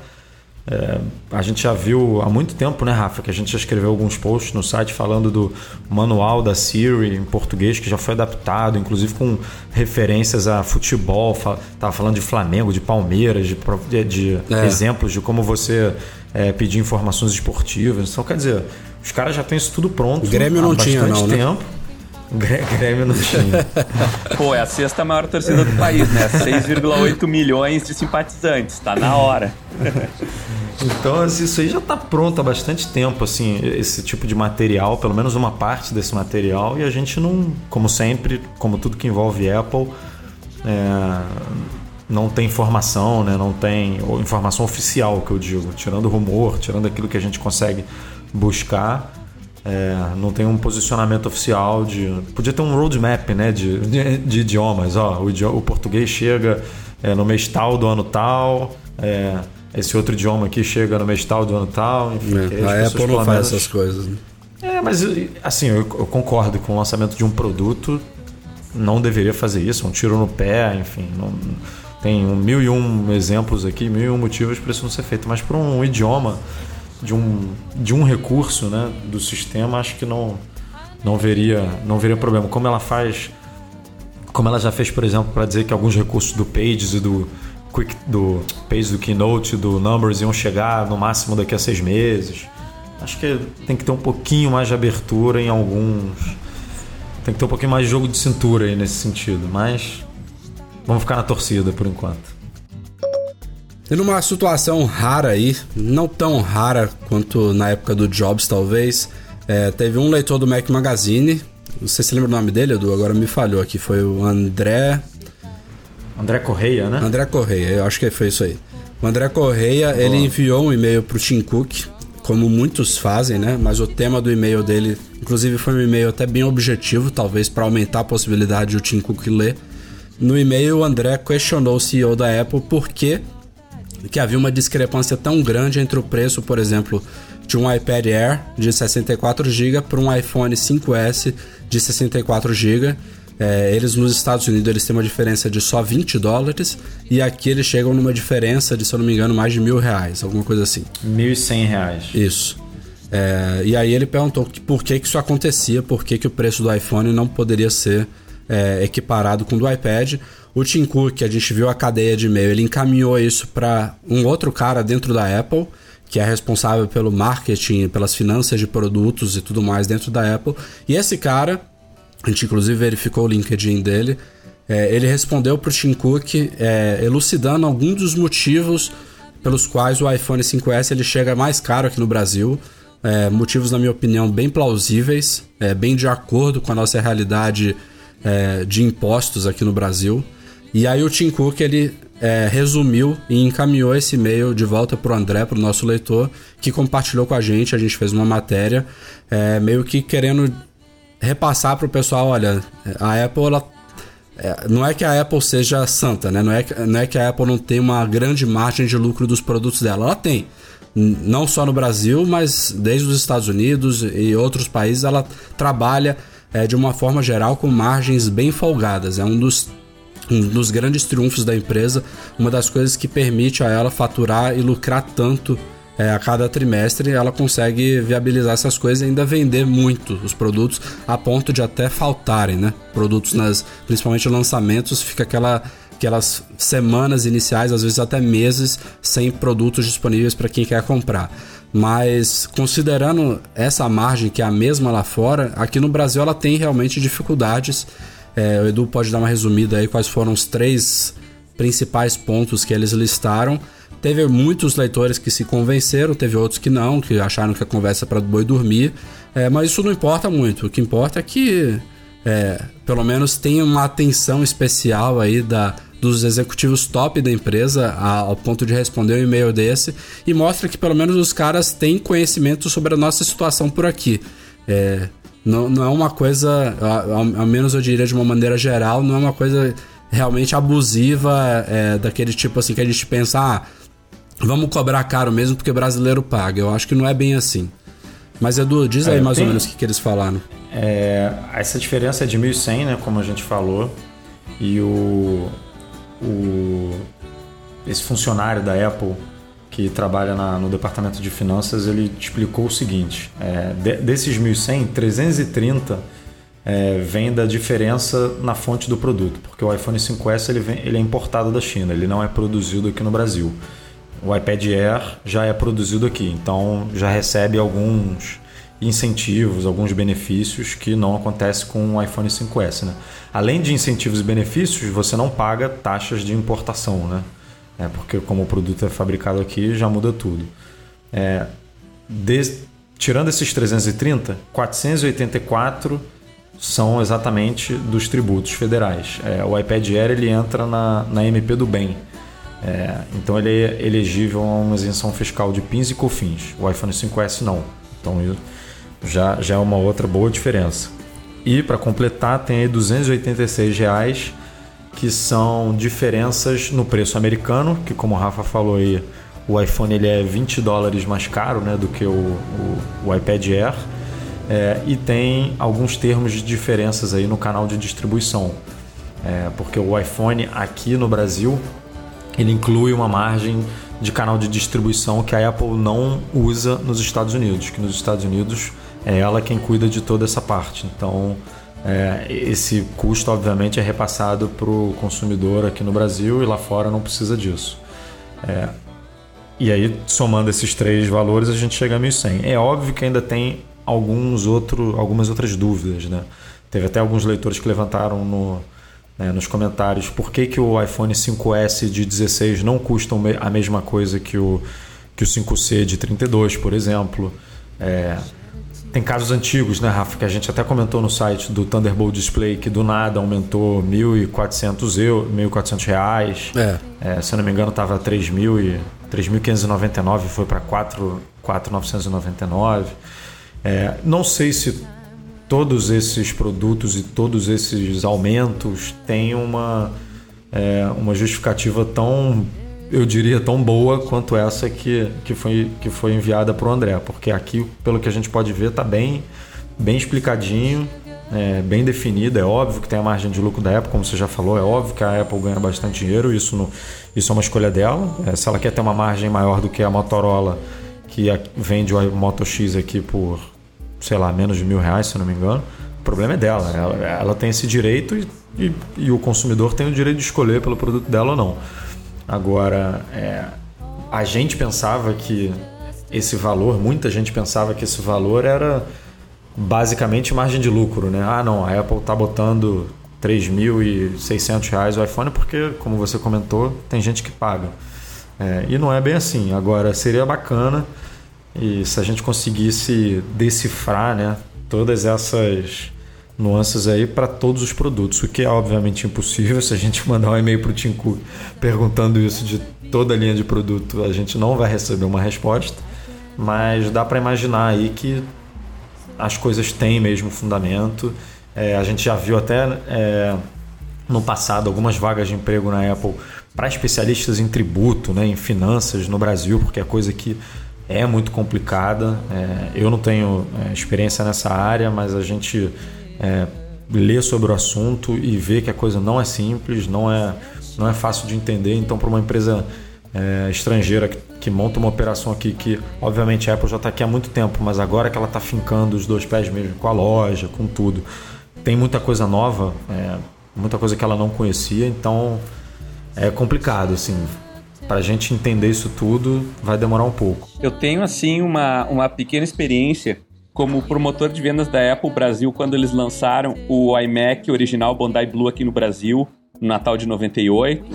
É, a gente já viu há muito tempo, né, Rafa, que a gente já escreveu alguns posts no site falando do manual da Siri em português que já foi adaptado, inclusive com referências a futebol. Tava falando de Flamengo, de Palmeiras, de, de é. exemplos de como você é, pedir informações esportivas. Então, quer dizer, os caras já têm isso tudo pronto. O Grêmio não tinha, não, né? tempo. Grêmio não tinha. Pô, é a sexta maior torcida do país, né? 6,8 milhões de simpatizantes. Tá na hora. Então, isso aí já está pronto há bastante tempo, assim, esse tipo de material, pelo menos uma parte desse material, e a gente não, como sempre, como tudo que envolve Apple, é, não tem informação, né? não tem informação oficial, que eu digo, tirando rumor, tirando aquilo que a gente consegue buscar. É, não tem um posicionamento oficial de. Podia ter um roadmap né, de, de, de idiomas. Ó, o, idioma, o português chega é, no mês tal do ano tal. É, esse outro idioma aqui chega no mês tal do ano tal. Enfim, é, a Apple não faz essas coisas. Né? É, mas assim, eu, eu, concordo com o lançamento de um produto. Não deveria fazer isso, um tiro no pé, enfim. Não, tem um, mil e um exemplos aqui, mil e um motivos para isso não ser feito. Mas para um idioma de um, de um recurso né, do sistema, acho que não, não, veria, não veria problema. Como ela faz, como ela já fez, por exemplo, para dizer que alguns recursos do Pages e do Quick, do Pages do Keynote, do Numbers iam chegar no máximo daqui a seis meses. Acho que tem que ter um pouquinho mais de abertura em alguns. Tem que ter um pouquinho mais de jogo de cintura aí nesse sentido, mas vamos ficar na torcida por enquanto. E numa situação rara aí, não tão rara quanto na época do Jobs, talvez, é, teve um leitor do Mac Magazine, não sei se lembra o nome dele, Edu, agora me falhou aqui, foi o André... André Correia, né? André Correia, eu acho que foi isso aí. O André Correia, Boa. ele enviou um e-mail pro Tim Cook, como muitos fazem, né? Mas o tema do e-mail dele, inclusive foi um e-mail até bem objetivo, talvez para aumentar a possibilidade de o Tim Cook ler. No e-mail, o André questionou o CEO da Apple por que que havia uma discrepância tão grande entre o preço, por exemplo, de um iPad Air de 64 GB para um iPhone 5S de 64 GB. É, eles nos Estados Unidos eles têm uma diferença de só 20 dólares e aqui eles chegam numa diferença de, se eu não me engano, mais de mil reais, alguma coisa assim. 1.100 reais. Isso. É, e aí ele perguntou por que, que isso acontecia, por que, que o preço do iPhone não poderia ser é, equiparado com o do iPad. O Tim Cook, a gente viu a cadeia de e-mail, ele encaminhou isso para um outro cara dentro da Apple, que é responsável pelo marketing, pelas finanças de produtos e tudo mais dentro da Apple. E esse cara, a gente inclusive verificou o LinkedIn dele, é, ele respondeu para o Tim Cook é, elucidando alguns dos motivos pelos quais o iPhone 5S ele chega mais caro aqui no Brasil. É, motivos, na minha opinião, bem plausíveis, é, bem de acordo com a nossa realidade é, de impostos aqui no Brasil. E aí o Tim Cook ele é, resumiu e encaminhou esse e-mail de volta para o André, para o nosso leitor, que compartilhou com a gente. A gente fez uma matéria, é, meio que querendo repassar para o pessoal: olha, a Apple ela é, não é que a Apple seja santa, né? Não é, não é que a Apple não tem uma grande margem de lucro dos produtos dela. Ela tem. Não só no Brasil, mas desde os Estados Unidos e outros países, ela trabalha é, de uma forma geral com margens bem folgadas. É um dos, um dos grandes triunfos da empresa, uma das coisas que permite a ela faturar e lucrar tanto é, a cada trimestre ela consegue viabilizar essas coisas e ainda vender muito os produtos a ponto de até faltarem, né? Produtos nas, principalmente lançamentos, fica aquela aquelas semanas iniciais, às vezes até meses, sem produtos disponíveis para quem quer comprar. Mas considerando essa margem que é a mesma lá fora, aqui no Brasil ela tem realmente dificuldades. É, o Edu pode dar uma resumida aí quais foram os três principais pontos que eles listaram Teve muitos leitores que se convenceram, teve outros que não, que acharam que a conversa é para boi dormir. É, mas isso não importa muito. O que importa é que, é, pelo menos, tenha uma atenção especial aí da, dos executivos top da empresa ao ponto de responder um e-mail desse e mostra que pelo menos os caras têm conhecimento sobre a nossa situação por aqui. É, não, não é uma coisa, ao, ao, menos eu diria de uma maneira geral, não é uma coisa realmente abusiva é, daquele tipo assim que a gente pensa, ah, vamos cobrar caro mesmo porque brasileiro paga. Eu acho que não é bem assim. Mas Edu, diz aí é, mais tem, ou menos o que, que eles falaram. É, essa diferença é de 1.100, né, como a gente falou, e o, o esse funcionário da Apple que trabalha na, no departamento de finanças, ele explicou o seguinte: é, de, desses 1.100, 330 é, vem da diferença na fonte do produto, porque o iPhone 5S ele, vem, ele é importado da China, ele não é produzido aqui no Brasil. O iPad Air já é produzido aqui, então já recebe alguns incentivos, alguns benefícios que não acontece com o iPhone 5S. Né? Além de incentivos e benefícios, você não paga taxas de importação, né? É porque como o produto é fabricado aqui, já muda tudo. É, de, tirando esses 330, 484 são exatamente dos tributos federais. É, o iPad Air ele entra na, na MP do bem, é, então ele é elegível a uma isenção fiscal de PINs e COFINS. O iPhone 5S não. Então já, já é uma outra boa diferença. E para completar tem aí 286 reais que são diferenças no preço americano, que como o Rafa falou aí, o iPhone ele é 20 dólares mais caro né, do que o, o, o iPad Air. É, e tem alguns termos de diferenças aí no canal de distribuição. É, porque o iPhone aqui no Brasil ele inclui uma margem de canal de distribuição que a Apple não usa nos Estados Unidos, que nos Estados Unidos é ela quem cuida de toda essa parte. Então, é, esse custo, obviamente, é repassado para o consumidor aqui no Brasil e lá fora não precisa disso. É, e aí, somando esses três valores, a gente chega a 1.100. É óbvio que ainda tem alguns outro, algumas outras dúvidas. Né? Teve até alguns leitores que levantaram no, né, nos comentários por que, que o iPhone 5S de 16 não custa a mesma coisa que o, que o 5C de 32, por exemplo. É, tem casos antigos, né, Rafa, que a gente até comentou no site do Thunderbolt Display que do nada aumentou 1.400 euros, 1.400 reais. É. É, se eu não me engano, estava 3.599 foi para 4.999. É, não sei se todos esses produtos e todos esses aumentos têm uma, é, uma justificativa tão, eu diria, tão boa quanto essa que, que, foi, que foi enviada para o André, porque aqui, pelo que a gente pode ver, está bem, bem explicadinho, é, bem definido. É óbvio que tem a margem de lucro da Apple, como você já falou, é óbvio que a Apple ganha bastante dinheiro, isso, no, isso é uma escolha dela. É, se ela quer ter uma margem maior do que a Motorola, que vende o Moto X aqui por sei lá, menos de mil reais, se não me engano. O problema é dela. Ela, ela tem esse direito e, e, e, o consumidor tem o direito de escolher pelo produto dela ou não. Agora, é, a gente pensava que esse valor, muita gente pensava que esse valor era basicamente margem de lucro, né? Ah, não, a Apple está botando 3.600 reais o iPhone porque, como você comentou, tem gente que paga. É, e não é bem assim. Agora, seria bacana e se a gente conseguisse decifrar né, todas essas nuances aí para todos os produtos, o que é obviamente impossível. Se a gente mandar um e-mail para o Tim Cook perguntando isso de toda a linha de produto, a gente não vai receber uma resposta, mas dá para imaginar aí que as coisas têm mesmo fundamento. É, a gente já viu até é, no passado algumas vagas de emprego na Apple para especialistas em tributo, né, em finanças no Brasil, porque é coisa que é muito complicada. É, eu não tenho é, experiência nessa área, mas a gente é, lê sobre o assunto e vê que a coisa não é simples, não é, não é fácil de entender. Então, para uma empresa é, estrangeira que, que, monta uma operação aqui, que obviamente a Apple já está aqui há muito tempo, mas agora que ela está fincando os dois pés mesmo com a loja, com tudo, tem muita coisa nova, é, muita coisa que ela não conhecia, então é complicado, assim. Para a gente entender isso tudo, vai demorar um pouco. Eu tenho, assim, uma, uma pequena experiência como promotor de vendas da Apple Brasil quando eles lançaram o iMac original Bondi Blue aqui no Brasil, no Natal de 98.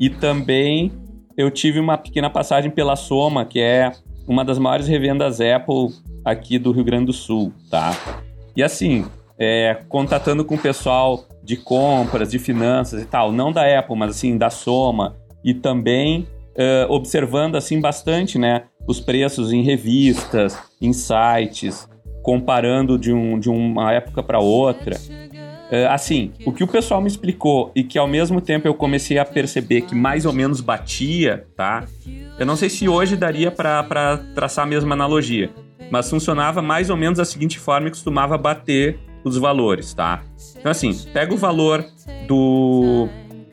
E também eu tive uma pequena passagem pela Soma, que é uma das maiores revendas Apple aqui do Rio Grande do Sul, tá? E assim, é, contatando com o pessoal de compras, de finanças e tal, não da Apple, mas assim, da Soma, e também uh, observando assim bastante, né, os preços em revistas, em sites, comparando de, um, de uma época para outra. Uh, assim, o que o pessoal me explicou e que ao mesmo tempo eu comecei a perceber que mais ou menos batia, tá? Eu não sei se hoje daria para traçar a mesma analogia, mas funcionava mais ou menos da seguinte forma e costumava bater os valores, tá? Então assim, pega o valor do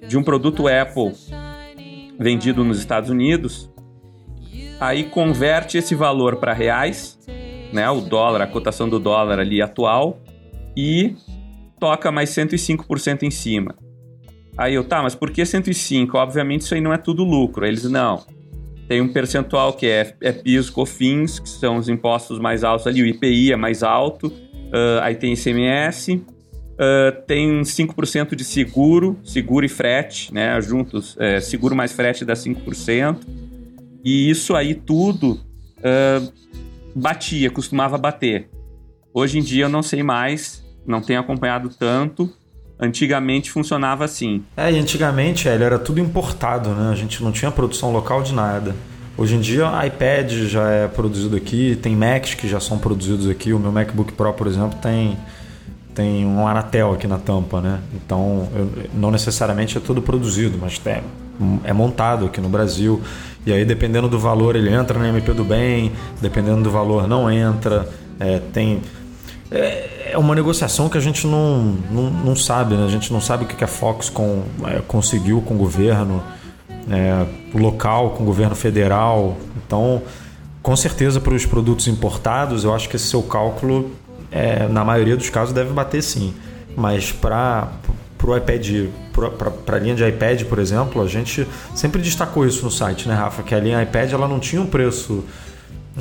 de um produto Apple vendido nos Estados Unidos, aí converte esse valor para reais, né, o dólar, a cotação do dólar ali atual e toca mais 105% em cima. Aí eu, tá, mas por que 105? Obviamente isso aí não é tudo lucro. Eles, não. Tem um percentual que é, é PIS, COFINS, que são os impostos mais altos ali, o IPI é mais alto, uh, aí tem ICMS, ah, tem 5% de seguro, seguro e frete, né, juntos, é, seguro mais frete dá 5%, e isso aí tudo uh, batia, costumava bater. Hoje em dia eu não sei mais, não tenho acompanhado tanto. Antigamente funcionava assim. É, e antigamente era tudo importado, né? A gente não tinha produção local de nada. Hoje em dia, iPad já é produzido aqui, tem Macs que já são produzidos aqui. O meu MacBook Pro, por exemplo, tem, tem um Anatel aqui na tampa, né? Então, eu, não necessariamente é tudo produzido, mas é montado aqui no Brasil. E aí, dependendo do valor, ele entra na MP do bem, dependendo do valor, não entra. É, tem é, é uma negociação que a gente não, não, não sabe, né? A gente não sabe o que a Foxconn é, conseguiu com o governo é, local, com o governo federal. Então, com certeza, para os produtos importados, eu acho que esse seu cálculo, é, na maioria dos casos, deve bater sim. Mas para o iPad, para a linha de iPad, por exemplo, a gente sempre destacou isso no site, né, Rafa? Que a linha iPad ela não tinha um preço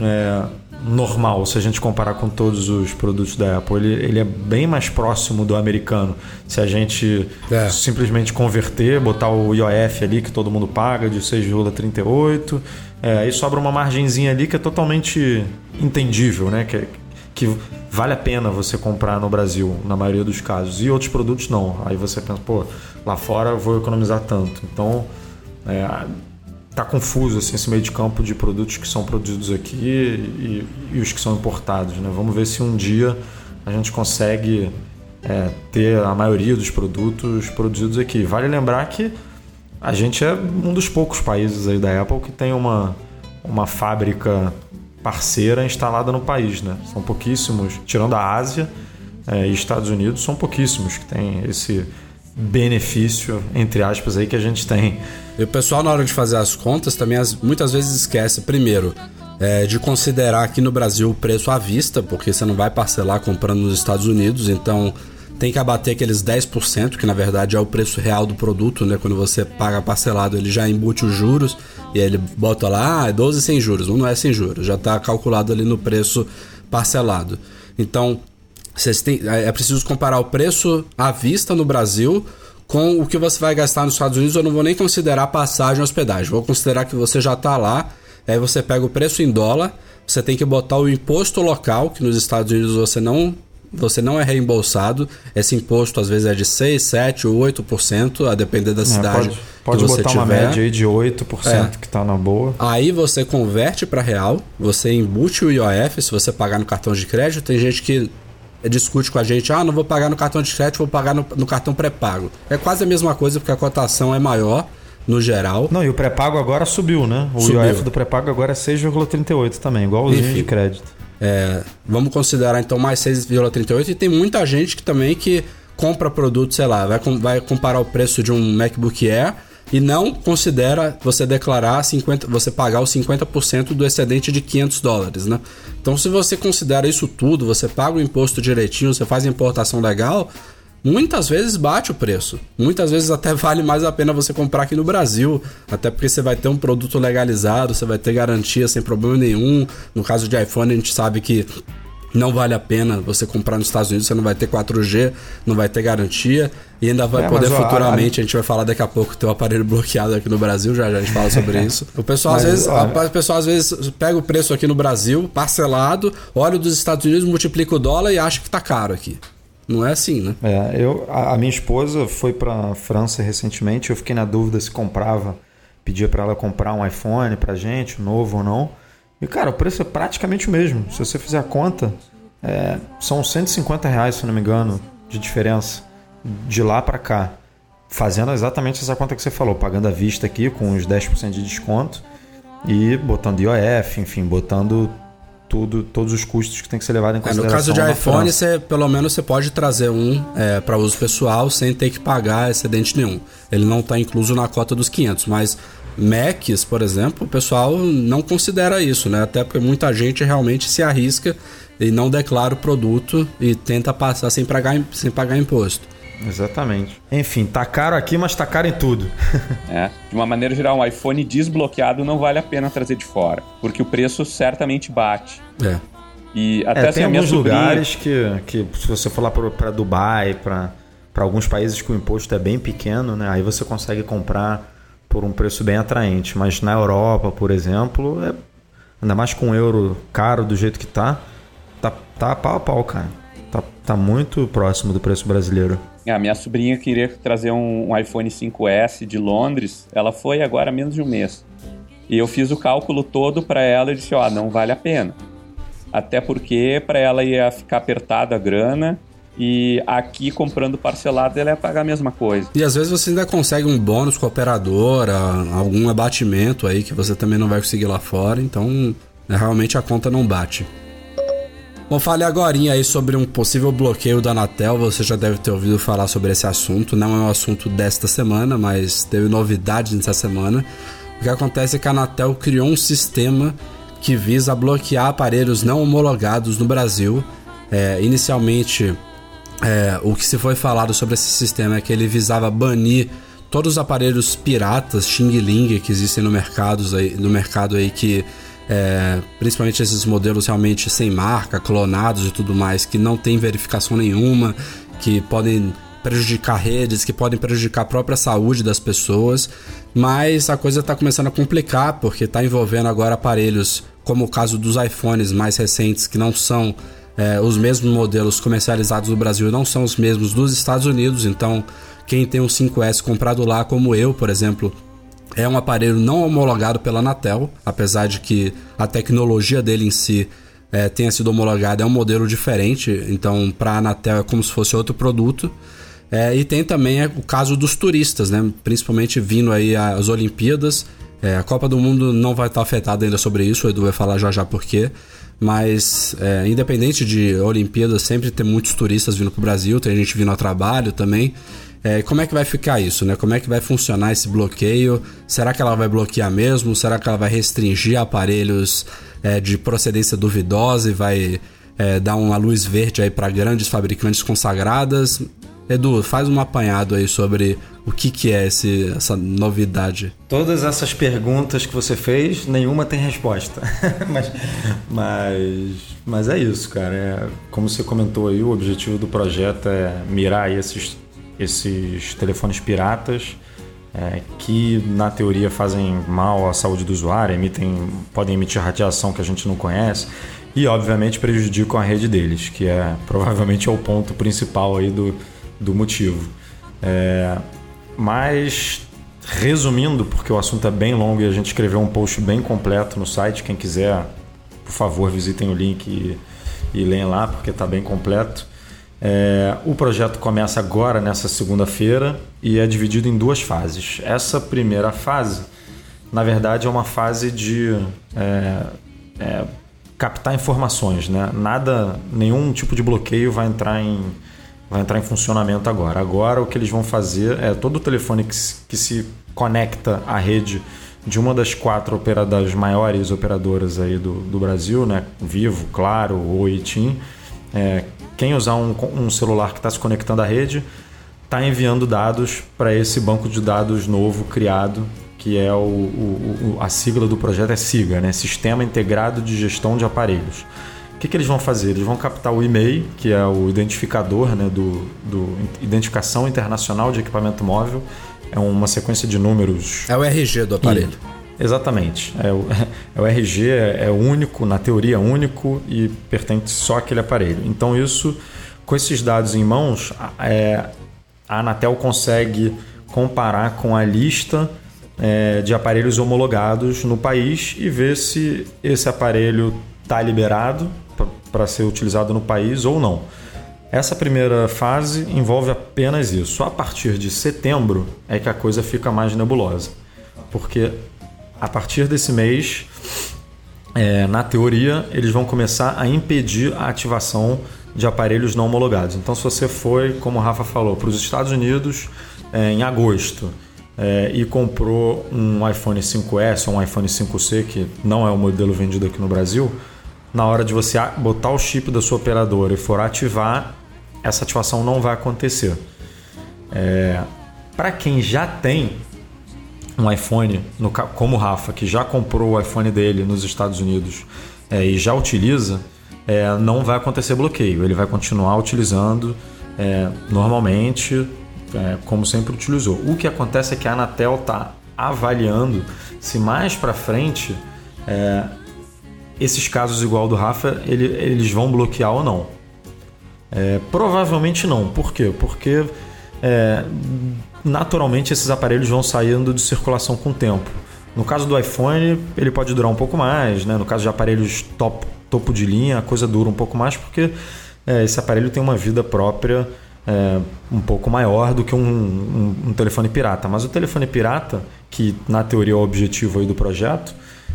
é, normal se a gente comparar com todos os produtos da Apple. Ele, ele é bem mais próximo do americano. Se a gente é. simplesmente converter, botar o IOF ali que todo mundo paga de 6,38, é, aí sobra uma margenzinha ali que é totalmente entendível, né? Que, que vale a pena você comprar no Brasil, na maioria dos casos. E outros produtos não. Aí você pensa, pô, lá fora eu vou economizar tanto. Então, é, tá confuso assim, esse meio de campo de produtos que são produzidos aqui e, e os que são importados. Né? Vamos ver se um dia a gente consegue é, ter a maioria dos produtos produzidos aqui. Vale lembrar que a gente é um dos poucos países aí da Apple que tem uma, uma fábrica parceira instalada no país. Né? São pouquíssimos, tirando a Ásia é, e Estados Unidos, são pouquíssimos que têm esse benefício, entre aspas, aí que a gente tem. E o pessoal, na hora de fazer as contas, também as, muitas vezes esquece, primeiro, é, de considerar aqui no Brasil o preço à vista, porque você não vai parcelar comprando nos Estados Unidos, então tem que abater aqueles 10%, que na verdade é o preço real do produto, né? Quando você paga parcelado, ele já embute os juros, e ele bota lá, ah, é 12 sem juros, não é sem juros, já está calculado ali no preço parcelado. Então, vocês têm, é, é preciso comparar o preço à vista no Brasil com o que você vai gastar nos Estados Unidos. Eu não vou nem considerar passagem e hospedagem. Vou considerar que você já está lá. Aí você pega o preço em dólar. Você tem que botar o imposto local, que nos Estados Unidos você não você não é reembolsado. Esse imposto às vezes é de 6, 7 ou 8%, a depender da cidade. É, pode pode que você botar tiver. uma média aí de 8% É. que tá na boa. Aí você converte para real, você embute o IOF se você pagar no cartão de crédito. Tem gente que discute com a gente, ah, não vou pagar no cartão de crédito, vou pagar no, no cartão pré-pago. É quase a mesma coisa porque a cotação é maior no geral. Não, e o pré-pago agora subiu, né? O Subiu. IOF do pré-pago agora é 6,38 também, igualzinho Enfim. de crédito. É, vamos considerar então mais 6,38 e tem muita gente que também que compra produto, sei lá, vai, vai comparar o preço de um MacBook Air e não considera você declarar 50, você pagar os 50% do excedente de 500 dólares, né? Então se você considera isso tudo, você paga o imposto direitinho, você faz a importação legal, muitas vezes bate o preço. Muitas vezes até [laughs] vale mais a pena você comprar aqui no Brasil, até porque você vai ter um produto legalizado, você vai ter garantia sem problema nenhum. No caso de iPhone, a gente sabe que não vale a pena você comprar nos Estados Unidos, você não vai ter 4G, não vai ter garantia e ainda vai É, poder futuramente, a gente vai falar daqui a pouco ter o aparelho [laughs] bloqueado aqui no Brasil, já, já a gente fala sobre [laughs] isso. O pessoal às Mas, vezes, olha- o pessoal às vezes pega o preço aqui no Brasil, parcelado, olha o dos Estados Unidos, multiplica o dólar e acha que tá caro aqui. Não é assim, né? É, eu, a, a minha esposa foi pra França recentemente, eu fiquei na dúvida se comprava, pedia pra ela comprar um iPhone pra gente, novo ou não. E cara, o preço é praticamente o mesmo. Se você fizer a conta, é, são 150 reais, se não me engano, de diferença de lá pra cá. Fazendo exatamente essa conta que você falou, pagando à vista aqui com os 10% de desconto e botando IOF, enfim, botando tudo, todos os custos que tem que ser levado em É, no consideração. caso de iPhone, você, pelo menos você pode trazer um é, para uso pessoal sem ter que pagar excedente nenhum. Ele não está incluso na cota dos 500, mas Macs, por exemplo, o pessoal não considera isso, né? Até porque muita gente realmente se arrisca e não declara o produto e tenta passar sem pagar, sem pagar imposto. Exatamente. Enfim, tá caro aqui, mas tá caro em tudo. [laughs] É. De uma maneira geral, um iPhone desbloqueado não vale a pena trazer de fora, porque o preço certamente bate. É. E até É, assim, tem a minha alguns sobrinha- lugares que, que, se você for lá pra- pra Dubai, pra pra alguns países que o imposto é bem pequeno, né? Aí você consegue comprar por um preço bem atraente. Mas na Europa, por exemplo, é, ainda mais com o euro caro do jeito que tá, tá, tá pau a pau, cara. Tá, tá muito próximo do preço brasileiro. A minha sobrinha queria trazer um, um iPhone 5S de Londres. Ela foi agora há menos de um mês. E eu fiz o cálculo todo para ela e disse: Ó, não vale a pena. Até porque para ela ia ficar apertada a grana. E aqui comprando parcelado ela ia pagar a mesma coisa. E às vezes você ainda consegue um bônus com a operadora, algum abatimento aí que você também não vai conseguir lá fora, então né, realmente a conta não bate. Bom, fale agora aí sobre um possível bloqueio da Anatel. Você já deve ter ouvido falar sobre esse assunto. Não é um assunto desta semana, mas teve novidades nessa semana. O que acontece é que a Anatel criou um sistema que visa bloquear aparelhos não homologados no Brasil. É, inicialmente, é, o que se foi falado sobre esse sistema é que ele visava banir todos os aparelhos piratas, Xing Ling, que existem no mercado aí, no mercado aí que é, principalmente esses modelos realmente sem marca, clonados e tudo mais, que não tem verificação nenhuma, que podem prejudicar redes, que podem prejudicar a própria saúde das pessoas, mas a coisa está começando a complicar porque está envolvendo agora aparelhos como o caso dos iPhones mais recentes que não são é, os mesmos modelos comercializados no Brasil não são os mesmos dos Estados Unidos, então quem tem um 5S comprado lá, como eu, por exemplo, é um aparelho não homologado pela Anatel, apesar de que a tecnologia dele em si é, tenha sido homologada, é um modelo diferente, então para a Anatel é como se fosse outro produto. É, e tem também é, o caso dos turistas, né? principalmente vindo aí as Olimpíadas. É, a Copa do Mundo não vai estar afetada ainda sobre isso, o Edu vai falar já já por quê. Mas, é, independente de Olimpíadas, sempre tem muitos turistas vindo para o Brasil, tem gente vindo ao trabalho também. É, como é que vai ficar isso, né? Como é que vai funcionar esse bloqueio? Será que ela vai bloquear mesmo? Será que ela vai restringir aparelhos é, de procedência duvidosa e vai é, dar uma luz verde aí para grandes fabricantes consagradas? Edu, faz um apanhado aí sobre o que, que é esse, essa novidade. Todas essas perguntas que você fez, nenhuma tem resposta. [laughs] mas, mas, mas é isso, cara. É, como você comentou aí, o objetivo do projeto é mirar esses, esses telefones piratas é, que, na teoria, fazem mal à saúde do usuário, emitem, podem emitir radiação que a gente não conhece. e obviamente prejudicam a rede deles, que é provavelmente é o ponto principal aí do, do motivo. É, mas resumindo, porque o assunto é bem longo e a gente escreveu um post bem completo no site, quem quiser, por favor, visitem o link e, e lá, porque está bem completo. É, o projeto começa agora, nessa segunda-feira, e é dividido em duas fases. Essa primeira fase, na verdade, é uma fase de é, é, captar informações. Né? Nada, nenhum tipo de bloqueio vai entrar em, vai entrar em funcionamento agora. Agora o que eles vão fazer é todo o telefone que que se conecta à rede de uma das quatro operadoras, maiores operadoras aí do, do Brasil, né? Vivo, Claro, Oi TIM, é, quem usar um, um celular que está se conectando à rede está enviando dados para esse banco de dados novo criado, que é o, o, a sigla do projeto é SIGA, né? Sistema Integrado de Gestão de Aparelhos. O que, que eles vão fazer? Eles vão captar o e-mail, que é o identificador né, do, do Identificação Internacional de Equipamento Móvel. É uma sequência de números. É o RG do aparelho. Exatamente. É o, [laughs] é o RG, é, único, na teoria único e pertence só àquele aparelho. Então, isso, com esses dados em mãos, é, a Anatel consegue comparar com a lista é, de aparelhos homologados no país e ver se esse aparelho está liberado para ser utilizado no país ou não. Essa primeira fase envolve apenas isso. A partir de setembro é que a coisa fica mais nebulosa, porque a partir desse mês, é, na teoria, eles vão começar a impedir a ativação de aparelhos não homologados. Então, se você foi, como o Rafa falou, para os Estados Unidos é, em agosto é, e comprou um iPhone 5S ou um iPhone 5C, que não é o modelo vendido aqui no Brasil, na hora de você botar o chip da sua operadora e for ativar, essa ativação não vai acontecer. É, para quem já tem um iPhone, no, como o Rafa, que já comprou o iPhone dele nos Estados Unidos é, e já utiliza, é, não vai acontecer bloqueio. Ele vai continuar utilizando é, normalmente, é, como sempre utilizou. O que acontece é que a Anatel está avaliando se mais para frente é, esses casos igual do Rafa ele, eles vão bloquear ou não. É, provavelmente não. Por quê? Porque naturalmente esses aparelhos vão saindo de circulação com o tempo. No caso do iPhone, ele pode durar um pouco mais, né? No caso de aparelhos top, topo de linha, a coisa dura um pouco mais porque é, esse aparelho tem uma vida própria é, um pouco maior do que um, um, um, telefone pirata. Mas o telefone pirata, que na teoria é o objetivo aí do projeto,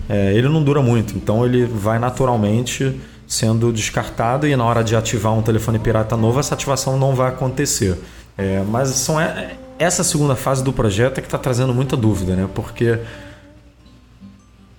é, ele não dura muito. Então ele vai naturalmente sendo descartado e na hora de ativar um telefone pirata novo, essa ativação não vai acontecer. É, mas são é, essa segunda fase do projeto é que está trazendo muita dúvida, né? Porque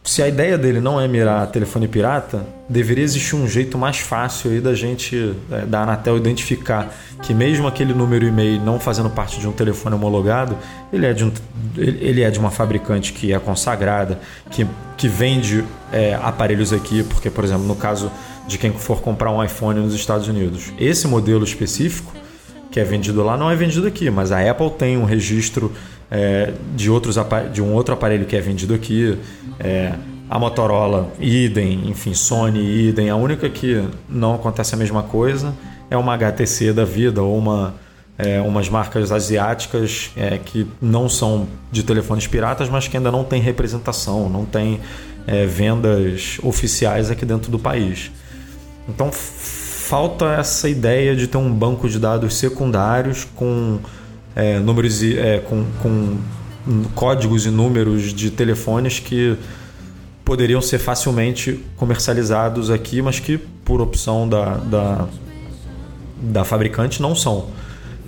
se a ideia dele não é mirar telefone pirata, deveria existir um jeito mais fácil aí da gente, é, da Anatel, identificar que mesmo aquele número e-mail não fazendo parte de um telefone homologado, ele é de, um, ele é de uma fabricante que é consagrada, que, que vende é, aparelhos aqui, porque, por exemplo, no caso de quem for comprar um iPhone nos Estados Unidos, esse modelo específico que é vendido lá não é vendido aqui, mas a Apple tem um registro é, de, outros, de um outro aparelho que é vendido aqui. É, a Motorola, idem, enfim, Sony, idem. A única que não acontece a mesma coisa é uma HTC da vida ou uma, é, umas marcas asiáticas é, que não são de telefones piratas, mas que ainda não tem representação, não tem é, vendas oficiais aqui dentro do país. Então falta essa ideia de ter um banco de dados secundários com é, números é, com, com códigos e números de telefones que poderiam ser facilmente comercializados aqui, mas que por opção da, da, da fabricante não são.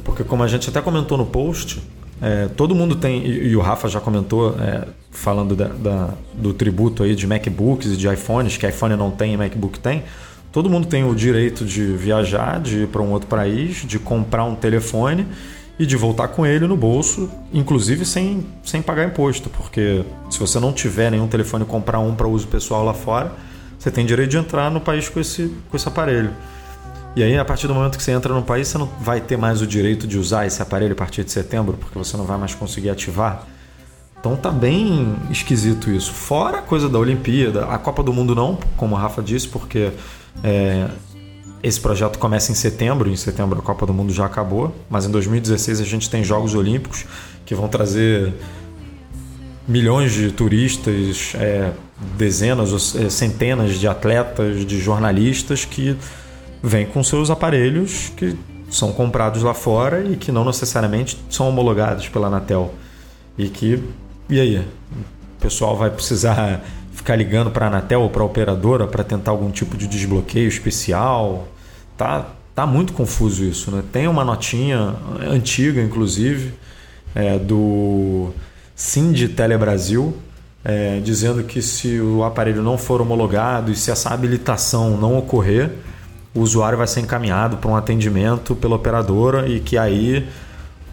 Porque como a gente até comentou no post, é, todo mundo tem, e, e, o Rafa já comentou, é, falando da, da, do tributo aí de MacBooks e de iPhones, que iPhone não tem e MacBook tem, Todo mundo tem o direito de viajar, de ir para um outro país, de comprar um telefone e de voltar com ele no bolso, inclusive sem, sem pagar imposto, porque se você não tiver nenhum telefone comprar um para uso pessoal lá fora, você tem direito de entrar no país com esse, com esse aparelho. E aí, a partir do momento que você entra no país, você não vai ter mais o direito de usar esse aparelho a partir de setembro, porque você não vai mais conseguir ativar Então tá bem esquisito isso. Fora a coisa da Olimpíada, a Copa do Mundo não, como a Rafa disse, porque é, esse projeto começa em setembro, em setembro a Copa do Mundo já acabou, mas em 2016 a gente tem Jogos Olímpicos que vão trazer milhões de turistas, é, dezenas ou é, centenas de atletas, de jornalistas que vêm com seus aparelhos que são comprados lá fora e que não necessariamente são homologados pela Anatel. E que, e aí? O pessoal vai precisar ficar ligando para a Anatel ou para a operadora para tentar algum tipo de desbloqueio especial. Tá, tá muito confuso isso. Né? Tem uma notinha antiga, inclusive, é, do Sind Telebrasil, é, dizendo que se o aparelho não for homologado e se essa habilitação não ocorrer, o usuário vai ser encaminhado para um atendimento pela operadora e que aí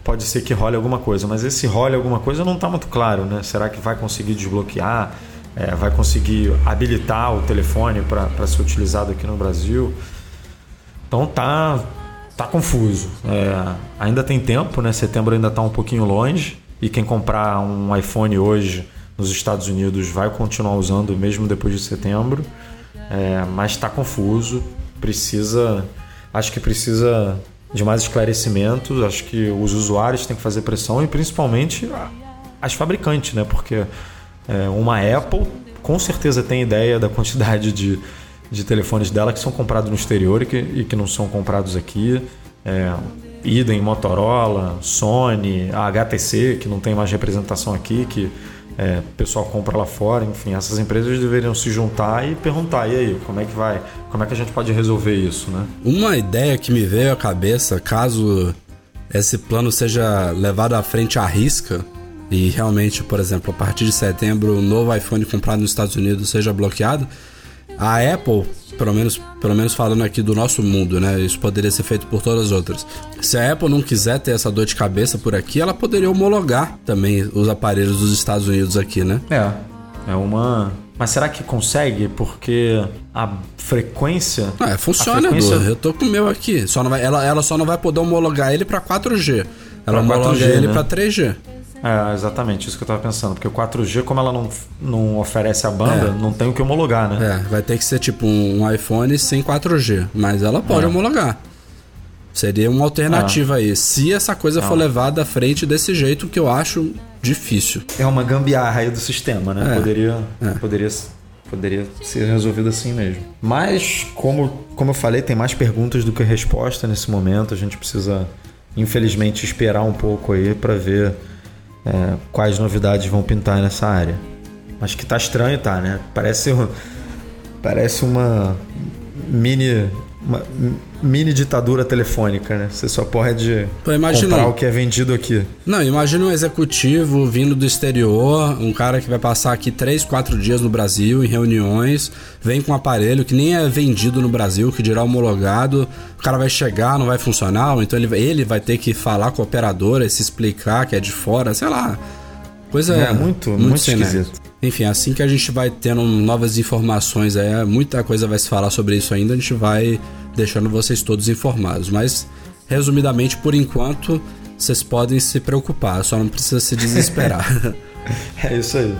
pode ser que role alguma coisa. Mas esse role alguma coisa não está muito claro, né? Será que vai conseguir desbloquear? É, vai conseguir habilitar o telefone para ser utilizado aqui no Brasil? Então tá, tá confuso. É, ainda tem tempo, né? Setembro ainda está um pouquinho longe. E quem comprar um iPhone hoje nos Estados Unidos vai continuar usando mesmo depois de setembro. É, mas está confuso precisa. Acho que precisa de mais esclarecimentos. Acho que os usuários têm que fazer pressão e principalmente as fabricantes, né? Porque é, uma Apple com certeza tem ideia da quantidade de, de telefones dela que são comprados no exterior e que, e que não são comprados aqui. É, idem Motorola, Sony, a HTC, que não tem mais representação aqui, que é, o pessoal compra lá fora, enfim, essas empresas deveriam se juntar e perguntar, e aí, como é que vai? Como é que a gente pode resolver isso, né? Uma ideia que me veio à cabeça, caso esse plano seja levado à frente à risca, e realmente, por exemplo, a partir de setembro o novo iPhone comprado nos Estados Unidos seja bloqueado, a Apple, pelo menos, pelo menos falando aqui do nosso mundo, né? Isso poderia ser feito por todas as outras. Se a Apple não quiser ter essa dor de cabeça por aqui, ela poderia homologar também os aparelhos dos Estados Unidos aqui, né? É. É uma. Mas será que consegue? Porque a frequência. Ah, é, funciona, frequência... Eu tô com o meu aqui. Só vai, ela, ela só não vai poder homologar ele para 4G. Ela pra homologa 4G, ele né? para 3G. É, exatamente, isso que eu tava pensando. Porque o 4G, como ela não, não oferece a banda, é. não tem o que homologar, né? É, vai ter que ser tipo um iPhone sem 4G, mas ela pode é. homologar. Seria uma alternativa é. aí. Se essa coisa for é. levada à frente desse jeito, que eu acho difícil. É uma gambiarra aí do sistema, né? É. Poderia, poderia, poderia ser resolvido assim mesmo. Mas, como, como eu falei, tem mais perguntas do que resposta nesse momento. A gente precisa, infelizmente, esperar um pouco aí para ver é, quais novidades vão pintar nessa área. Acho que tá estranho, tá, né? Parece, parece uma mini uma mini ditadura telefônica, né? Você só pode comprar o que é vendido aqui. Não, imagina um executivo vindo do exterior, um cara que vai passar aqui 3, 4 dias no Brasil em reuniões, vem com um aparelho que nem é vendido no Brasil, que dirá homologado, o cara vai chegar, não vai funcionar, então ele, ele vai ter que falar com a operadora, se explicar que é de fora, sei lá. Coisa é, muito, muito, muito esquisito. Enfim, assim que a gente vai tendo novas informações, aí, muita coisa vai se falar sobre isso ainda, a gente vai deixando vocês todos informados. Mas, resumidamente, por enquanto, vocês podem se preocupar, só não precisa se desesperar. [laughs] é isso aí.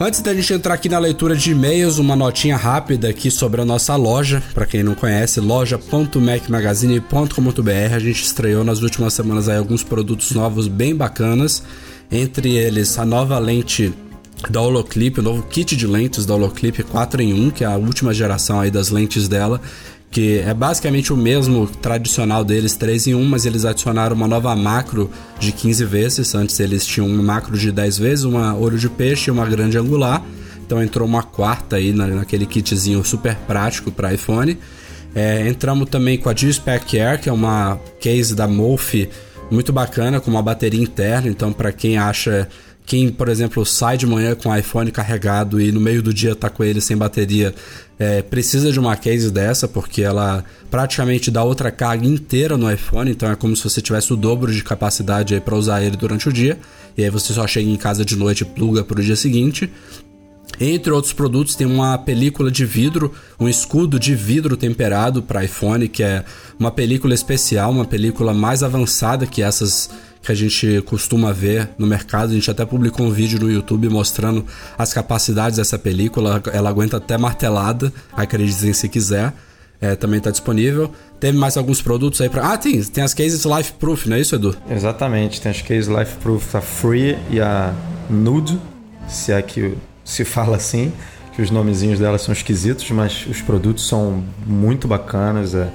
Antes da gente entrar aqui na leitura de e-mails, uma notinha rápida aqui sobre a nossa loja. Para quem não conhece, loja.macmagazine.com.br. A gente estreou nas últimas semanas aí alguns produtos novos bem bacanas. Entre eles, a nova lente da Holoclip, o novo kit de lentes da Holoclip 4 em 1, que é a última geração aí das lentes dela, que é basicamente o mesmo tradicional deles, 3 em 1, mas eles adicionaram uma nova macro de 15 vezes. Antes eles tinham uma macro de 10 vezes, uma olho de peixe e uma grande angular. Então entrou uma quarta aí naquele kitzinho super prático para iPhone. É, entramos também com a G-Spec Air, que é uma case da Mofi muito bacana, com uma bateria interna. Então, para quem acha quem, por exemplo, sai de manhã com o iPhone carregado e no meio do dia tá com ele sem bateria, é, precisa de uma case dessa, porque ela praticamente dá outra carga inteira no iPhone, então é como se você tivesse o dobro de capacidade para usar ele durante o dia, e aí você só chega em casa de noite e pluga para o dia seguinte. Entre outros produtos, tem uma película de vidro, um escudo de vidro temperado para iPhone, que é uma película especial, uma película mais avançada que essas que a gente costuma ver no mercado. A gente até publicou um vídeo no YouTube mostrando as capacidades dessa película. Ela aguenta até martelada, acreditem se quiser. É, também está disponível. Teve mais alguns produtos aí para. Ah, tem, tem as cases Life Proof, não é isso, Edu? Exatamente, tem as cases Life Proof, a Free e a Nude, se é que se fala assim, que os nomezinhos delas são esquisitos, mas os produtos são muito bacanas. É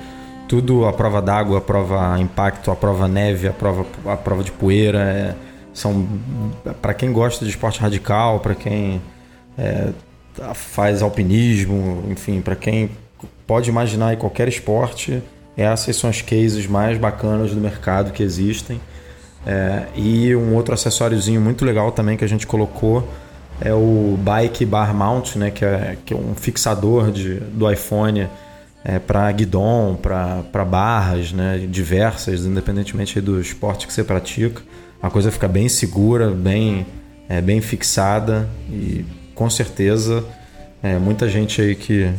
tudo a prova d'água, a prova impacto, a prova neve, a prova, a prova de poeira. É, são para quem gosta de esporte radical, para quem é, faz alpinismo, enfim, para quem pode imaginar em qualquer esporte, essas são as cases mais bacanas do mercado que existem. É, e um outro acessóriozinho muito legal também que a gente colocou é o Bike Bar Mount, né, que, é, que é um fixador de, do iPhone é, para guidon, para barras né, diversas, independentemente do esporte que você pratica. A coisa fica bem segura, bem, é, bem fixada e com certeza é, muita gente aí que,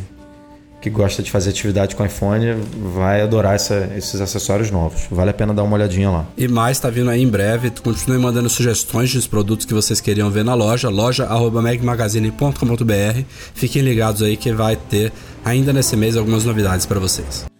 que gosta de fazer atividade com iPhone vai adorar essa, esses acessórios novos. Vale a pena dar uma olhadinha lá. E mais está vindo aí em breve. Continue mandando sugestões dos produtos que vocês queriam ver na loja, loja@magmagazine.com.br. Fiquem ligados aí que vai ter ainda nesse mês algumas novidades para vocês.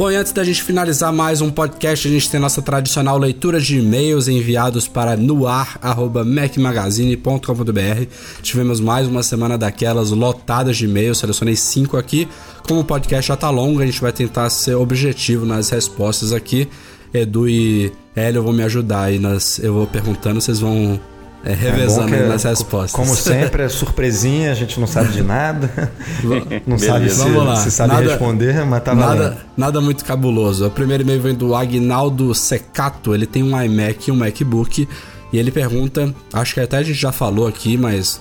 Bom, e antes da gente finalizar mais um podcast, a gente tem nossa tradicional leitura de e-mails enviados para noar.mecmagazine.com.br. Tivemos mais uma semana daquelas lotadas de e-mails, selecionei cinco aqui. Como o podcast já tá longo, a gente vai tentar ser objetivo nas respostas aqui. Edu e Hélio vão me ajudar aí nas. Eu vou perguntando, vocês vão é, revezando é nas respostas. Como sempre, é surpresinha, a gente não sabe de nada. [laughs] não sabe se, Vamos lá. se sabe nada, responder, mas tá nada, valendo. nada muito cabuloso. O primeiro e-mail vem do Agnaldo Secato. Ele tem um iMac e um MacBook. E ele pergunta, acho que até a gente já falou aqui, mas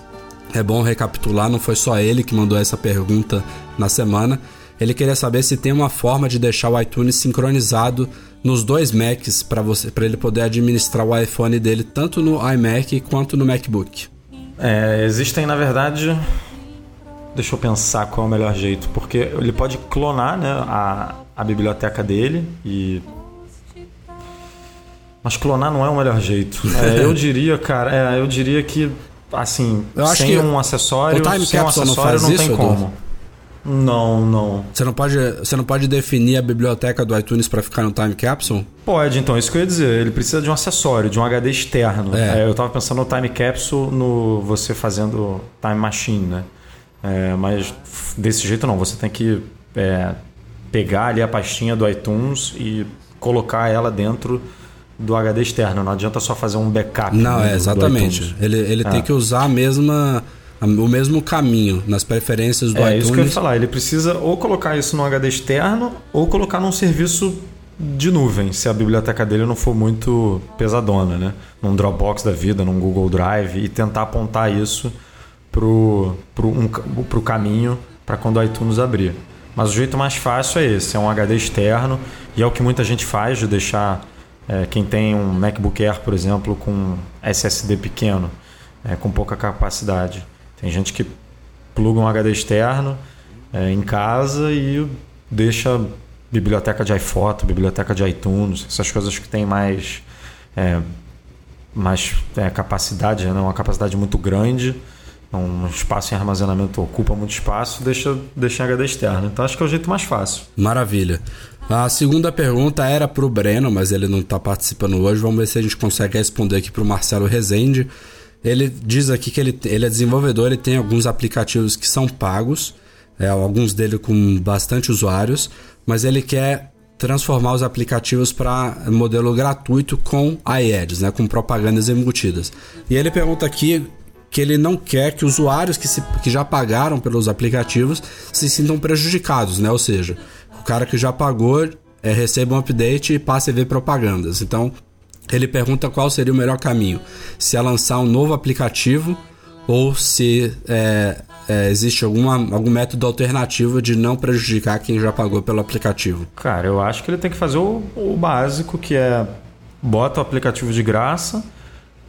é bom recapitular, não foi só ele que mandou essa pergunta na semana. Ele queria saber se tem uma forma de deixar o iTunes sincronizado nos dois Macs para você para ele poder administrar o iPhone dele tanto no iMac quanto no MacBook. É, existem na verdade deixa eu pensar qual é o melhor jeito porque ele pode clonar né, a, a biblioteca dele e mas clonar não é o melhor jeito. [laughs] É, eu diria, cara, é, eu diria que assim, sem um acessório, sem um acessório não, não tem isso, como. Não, não. Você não pode, você não pode definir a biblioteca do iTunes para ficar no Time Capsule? Pode, então, isso que eu ia dizer. Ele precisa de um acessório, de um HD externo. É. É, eu estava pensando no Time Capsule no você fazendo Time Machine, né? É, mas desse jeito não, você tem que é, pegar ali a pastinha do iTunes e colocar ela dentro do HD externo. Não adianta só fazer um backup. Não, é exatamente. Ele, ele tem é. que usar a mesma o mesmo caminho nas preferências do é, iTunes. É isso que eu ia falar. Ele precisa ou colocar isso no HD externo ou colocar num serviço de nuvem, se a biblioteca dele não for muito pesadona, né? Num Dropbox da vida, num Google Drive e tentar apontar isso pro, pro, um, pro caminho para quando o iTunes abrir. Mas o jeito mais fácil é esse, é um HD externo e é o que muita gente faz de deixar é, quem tem um MacBook Air, por exemplo, com SSD pequeno, é, com pouca capacidade tem gente que pluga um HD externo é, em casa e deixa biblioteca de iPhoto, biblioteca de iTunes, essas coisas que tem mais, é, mais é, capacidade, né? uma capacidade muito grande, um espaço em armazenamento ocupa muito espaço, deixa, deixa em HD externo. Então acho que é o jeito mais fácil. Maravilha. A segunda pergunta era para o Breno, mas ele não está participando hoje. Vamos ver se a gente consegue responder aqui para o Marcelo Rezende. Ele diz aqui que ele, ele é desenvolvedor, ele tem alguns aplicativos que são pagos, é, alguns dele com bastante usuários, mas ele quer transformar os aplicativos para modelo gratuito com iAds, né, com propagandas embutidas. E ele pergunta aqui que ele não quer que usuários que, se, que já pagaram pelos aplicativos se sintam prejudicados, né? Ou seja, o cara que já pagou é, receba um update e passe a ver propagandas. Então, ele pergunta qual seria o melhor caminho: se é lançar um novo aplicativo ou se é, é, existe alguma, algum método alternativo de não prejudicar quem já pagou pelo aplicativo. Cara, eu acho que ele tem que fazer o, o básico, que é bota o aplicativo de graça,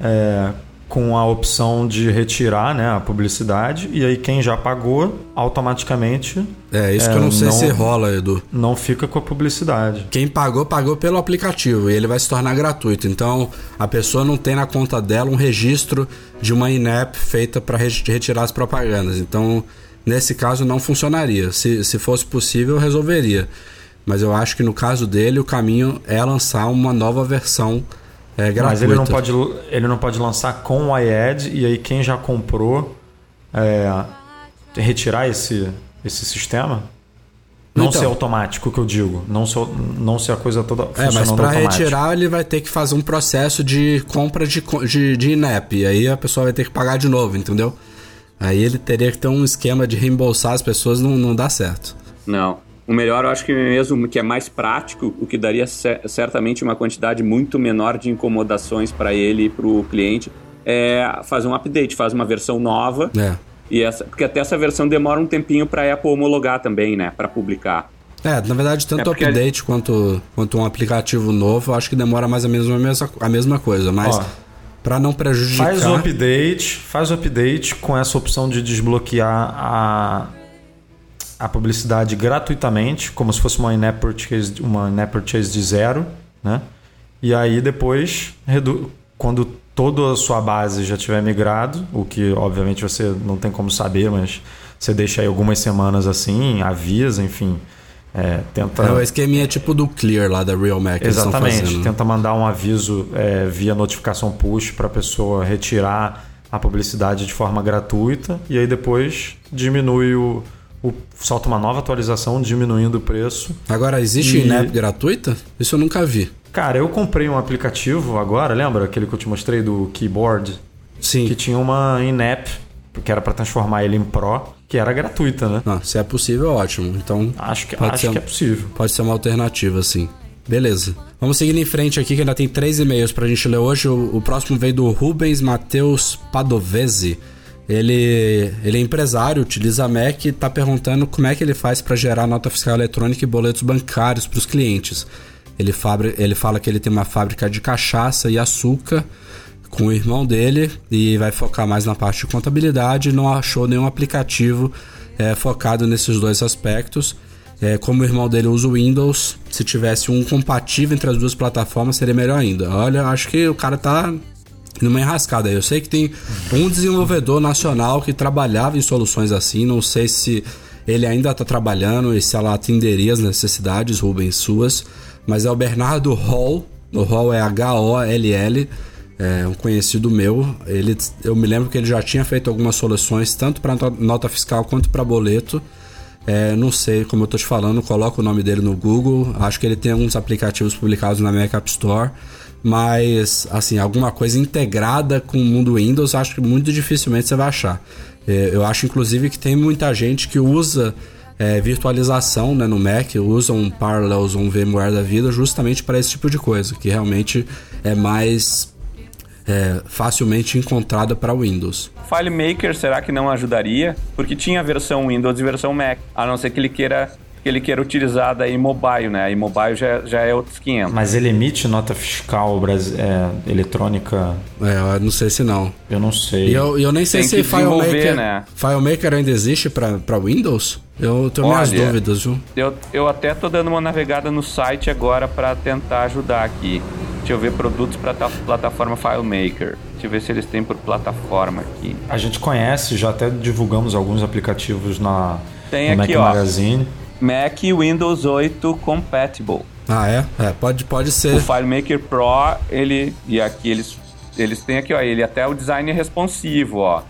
é, com a opção de retirar né, a publicidade, e aí quem já pagou, automaticamente É, isso que eu não sei se rola, Edu. não fica com a publicidade. Quem pagou, pagou pelo aplicativo e ele vai se tornar gratuito. Então, a pessoa não tem na conta dela um registro de uma in-app feita para retirar as propagandas. Então, nesse caso, não funcionaria. Se, se fosse possível, resolveria. Mas eu acho que no caso dele, o caminho é lançar uma nova versão é, gratuita. Mas ele não, pode, ele não pode lançar com o iAd e aí quem já comprou é, retirar esse, esse sistema? Não Então. ser automático, que eu digo. Não ser, não ser a coisa toda É, funcionando mas para retirar ele vai ter que fazer um processo de compra de, de, de INEP. E aí a pessoa vai ter que pagar de novo, entendeu? Aí ele teria que ter um esquema de reembolsar as pessoas, não, não dá certo. Não. O melhor, eu acho que mesmo que é mais prático, o que daria cer- certamente uma quantidade muito menor de incomodações para ele e para o cliente, é fazer um update, fazer uma versão nova. É. E essa, porque até essa versão demora um tempinho para a Apple homologar também, né? Para publicar. É, na verdade, tanto É update quanto, quanto um aplicativo novo, eu acho que demora mais ou menos a mesma, a mesma coisa. Mas Ó, para não prejudicar. Faz o update, faz o update com essa opção de desbloquear a, a publicidade gratuitamente, como se fosse uma in-app purchase, uma in-app purchase de zero, né? E aí depois, quando toda a sua base já tiver migrado, o que obviamente você não tem como saber, mas você deixa aí algumas semanas assim, avisa, enfim, é, tenta É o esqueminha tipo do Clear lá da Real Mac. Exatamente. fazendo. Tenta mandar um aviso é, via notificação push para a pessoa retirar a publicidade de forma gratuita e aí depois diminui o, o solta uma nova atualização diminuindo o preço. Agora, existe E- INEP gratuita? Isso eu nunca vi. Cara, eu comprei um aplicativo agora, lembra aquele que eu te mostrei do keyboard Sim. que tinha uma in-app que era para transformar ele em Pro, que era gratuita, né? Ah, se é possível, ótimo. Então, Acho que acho ser. que é possível. pode ser uma alternativa, sim. Beleza. Vamos seguindo em frente aqui, que ainda tem três e-mails pra gente ler hoje. O, o próximo veio do Rubens Matheus Padovese. Ele, ele é empresário, utiliza a Mac e tá perguntando como é que ele faz para gerar nota fiscal eletrônica e boletos bancários para os clientes. Ele, fabri- ele fala que ele tem uma fábrica de cachaça e açúcar com o irmão dele e vai focar mais na parte de contabilidade. Não achou nenhum aplicativo é, focado nesses dois aspectos. É, como o irmão dele usa o Windows, se tivesse um compatível entre as duas plataformas seria melhor ainda. Olha, acho que o cara tá numa enrascada. Eu sei que tem um desenvolvedor nacional que trabalhava em soluções assim. Não sei se ele ainda está trabalhando e se ela atenderia as necessidades, Rubens, suas. Mas é o Bernardo Hall. O Hall é H-O-L-L. É um conhecido meu. Ele, eu me lembro que ele já tinha feito algumas soluções, tanto para nota fiscal quanto para boleto. É, não sei, como eu tô te falando, coloca o nome dele no Google. Acho que ele tem alguns aplicativos publicados na Mac App Store. Mas, assim, alguma coisa integrada com o mundo Windows, acho que muito dificilmente você vai achar. É, eu acho, inclusive, que tem muita gente que usa é, virtualização né, no Mac, usa um Parallels um VMware da vida justamente para esse tipo de coisa, que realmente é mais é, facilmente encontrada para Windows. FileMaker será que não ajudaria? Porque tinha versão Windows e versão Mac. A não ser que ele queira que ele queira utilizar daí mobile, né? Aí mobile já, já é outros 500. Mas ele emite nota fiscal é, eletrônica, É, eu não sei se não. eu não sei. E eu, eu nem sei Tem se FileMaker, né? FileMaker ainda existe para Windows. Eu tenho minhas Olha, dúvidas, viu? Eu, eu até tô dando uma navegada no site agora para tentar ajudar aqui. Deixa eu ver produtos para a plataforma FileMaker. Deixa eu ver se eles têm por plataforma aqui. A gente conhece, já até divulgamos alguns aplicativos na Tem no aqui, Mac ó. Magazine. Mac Windows 8 Compatible. Ah, é? É, pode, pode ser. O FileMaker Pro, ele e aqui eles eles têm aqui, ó, ele até o design responsivo, ó,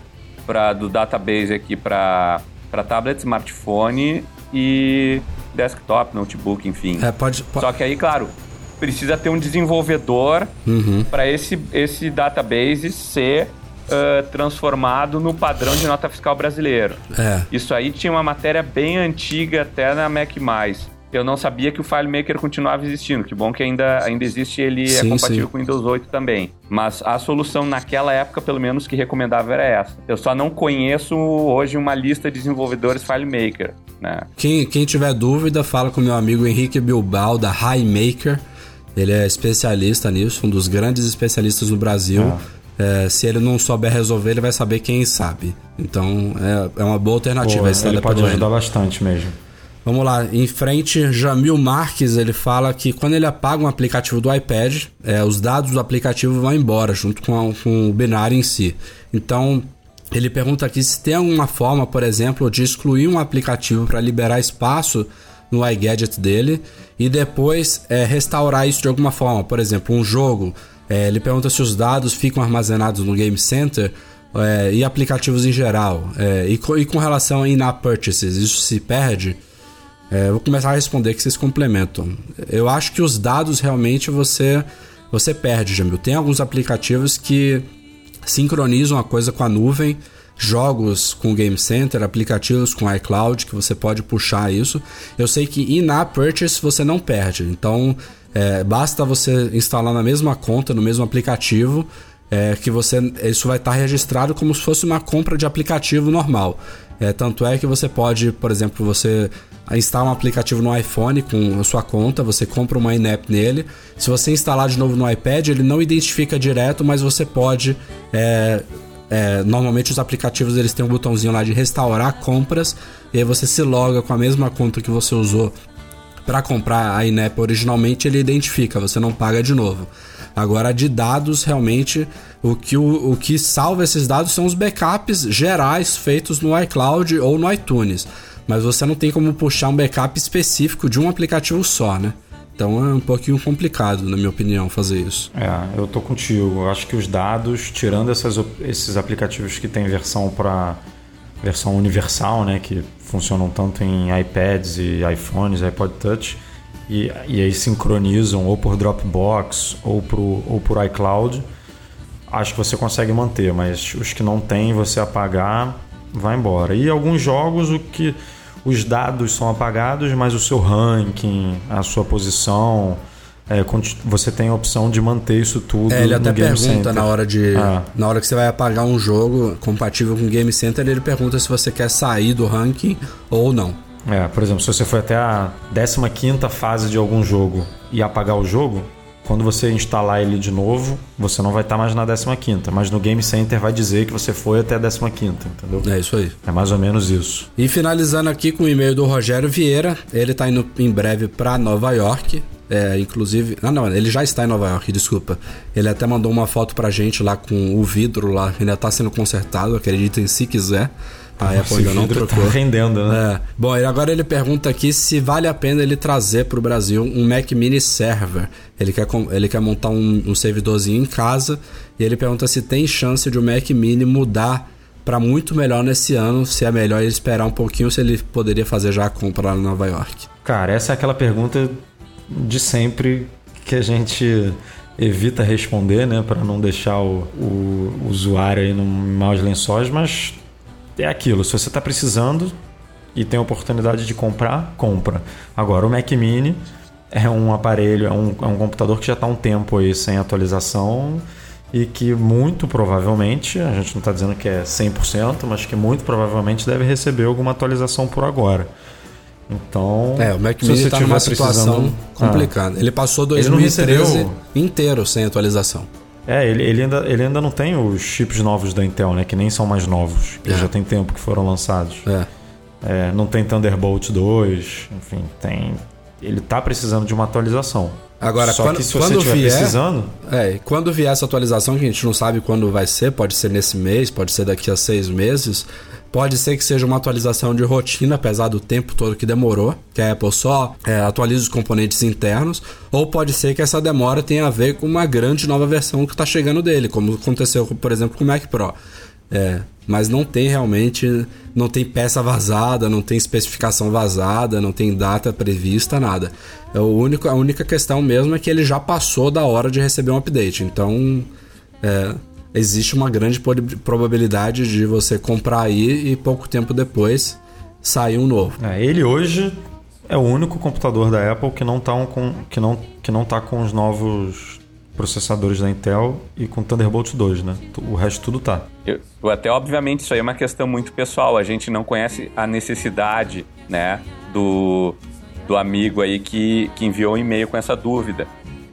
para do database aqui para tablet, smartphone e desktop, notebook, enfim. É, pode. po- Só que aí, claro, precisa ter um desenvolvedor Uhum. para esse esse database ser ah, transformado no padrão de nota fiscal brasileiro. É. Isso aí tinha uma matéria bem antiga até na Mac+. Eu não sabia que o FileMaker continuava existindo. Que bom que ainda, ainda existe, ele é Sim, compatível sim. com o Windows 8 também. Mas a solução naquela época, pelo menos, que recomendava era essa. Eu só não conheço hoje uma lista de desenvolvedores FileMaker, né? Quem, quem tiver dúvida, fala com meu amigo Henrique Bilbao, da Highmaker. Ele é especialista nisso, um dos grandes especialistas no Brasil. É, se ele não souber resolver, ele vai saber quem sabe. Então é, é uma boa alternativa. Pô, esse ele pode ajudar bastante mesmo. Vamos lá, em frente, Jamil Marques, ele fala que quando ele apaga um aplicativo do iPad, é, os dados do aplicativo vão embora, junto com, a- com o binário em si. Então, ele pergunta aqui se tem alguma forma, por exemplo, de excluir um aplicativo para liberar espaço no iGadget dele e depois é, restaurar isso de alguma forma. Por exemplo, um jogo, é, ele pergunta se os dados ficam armazenados no Game Center é, e aplicativos em geral. É, e, co- e com relação a in-app purchases, isso se perde? É, vou começar a responder que vocês complementam. Eu acho que os dados realmente você você perde, Jamil. Tem alguns aplicativos que sincronizam a coisa com a nuvem, jogos com Game Center, aplicativos com iCloud, que você pode puxar isso. Eu sei que in-app purchase você não perde, então é, basta você instalar na mesma conta, no mesmo aplicativo, é, que você isso vai estar registrado como se fosse uma compra de aplicativo normal. É, tanto é que você pode, por exemplo, você instala um aplicativo no iPhone com a sua conta, você compra uma in-app nele. Se você instalar de novo no iPad, ele não identifica direto, mas você pode. é, é, normalmente os aplicativos eles têm um botãozinho lá de restaurar compras e aí você se loga com a mesma conta que você usou para comprar a in-app originalmente, ele identifica, você não paga de novo. Agora, de dados, realmente, o que, o, o que salva esses dados são os backups gerais feitos no iCloud ou no iTunes. Mas você não tem como puxar um backup específico de um aplicativo só, né? Então é um pouquinho complicado, na minha opinião, fazer isso. É, eu tô contigo. Eu acho que os dados, tirando essas, esses aplicativos que tem versão para versão universal, né, que funcionam tanto em iPads e iPhones, iPod Touch, e, e aí sincronizam ou por Dropbox ou, pro, ou por iCloud, acho que você consegue manter, mas os que não tem, você apagar, vai embora. E alguns jogos, o que os dados são apagados, mas o seu ranking, a sua posição, é, você tem a opção de manter isso tudo. É, ele no até Game pergunta Center. na hora de. Ah. Na hora que você vai apagar um jogo compatível com o Game Center, ele pergunta se você quer sair do ranking ou não. É, por exemplo, se você foi até a 15ª fase de algum jogo e apagar o jogo, quando você instalar ele de novo, você não vai estar mais na 15ª, mas no Game Center vai dizer que você foi até a 15ª, entendeu? É isso aí. É mais ou menos isso. E finalizando aqui com o e-mail do Rogério Vieira, ele tá indo em breve para Nova York. É, inclusive. Ah, não, ele já está em Nova York, desculpa. Ele até mandou uma foto pra gente lá com o vidro lá, ainda tá sendo consertado, acreditem se quiser. A Apple Esse ainda não vidro trocou. Tá rendendo, né? É. Bom, e agora ele pergunta aqui se vale a pena ele trazer para o Brasil um Mac Mini Server. Ele quer, ele quer montar um, um servidorzinho em casa e ele pergunta se tem chance de o Mac Mini mudar para muito melhor nesse ano, se é melhor ele esperar um pouquinho, se ele poderia fazer já a compra lá em Nova York. Cara, essa é aquela pergunta de sempre que a gente evita responder, né, para não deixar o, o usuário aí num maus lençóis, mas é aquilo, se você está precisando e tem a oportunidade de comprar, compra. Agora, o Mac Mini é um aparelho, é um, é um computador que já está um tempo aí sem atualização e que muito provavelmente, a gente não está dizendo que é 100%, mas que muito provavelmente deve receber alguma atualização por agora. Então, É, o Mac Mini você tá tiver numa situação precisando- complicada. Ele passou Ele não 2013 recebeu- inteiro sem atualização. É, ele, ele, ainda, ele ainda não tem os chips novos da Intel, né? Que nem são mais novos. Que É. já tem tempo que foram lançados. É. É, não tem Thunderbolt 2, enfim, tem. Ele tá precisando de uma atualização. Agora, Só quando- que se quando você estiver vier- precisando, É, e quando vier essa atualização, que a gente não sabe quando vai ser, pode ser nesse mês, pode ser daqui a seis meses, pode ser que seja uma atualização de rotina, apesar do tempo todo que demorou, que a Apple só é, atualiza os componentes internos, ou pode ser que essa demora tenha a ver com uma grande nova versão que está chegando dele, como aconteceu, por exemplo, com o Mac Pro. É, mas não tem realmente, não tem peça vazada, não tem especificação vazada, não tem data prevista, nada. É o único, a única questão mesmo é que ele já passou da hora de receber um update. Então, é, existe uma grande probabilidade de você comprar aí e pouco tempo depois sair um novo. é, ele hoje é o único computador da Apple que não tá um com, que não, que não tá com os novos processadores da Intel e com Thunderbolt 2, né? O resto tudo tá. Eu, até, obviamente, isso aí é uma questão muito pessoal. A gente não conhece a necessidade, né, do, do amigo aí que, que enviou um e-mail com essa dúvida.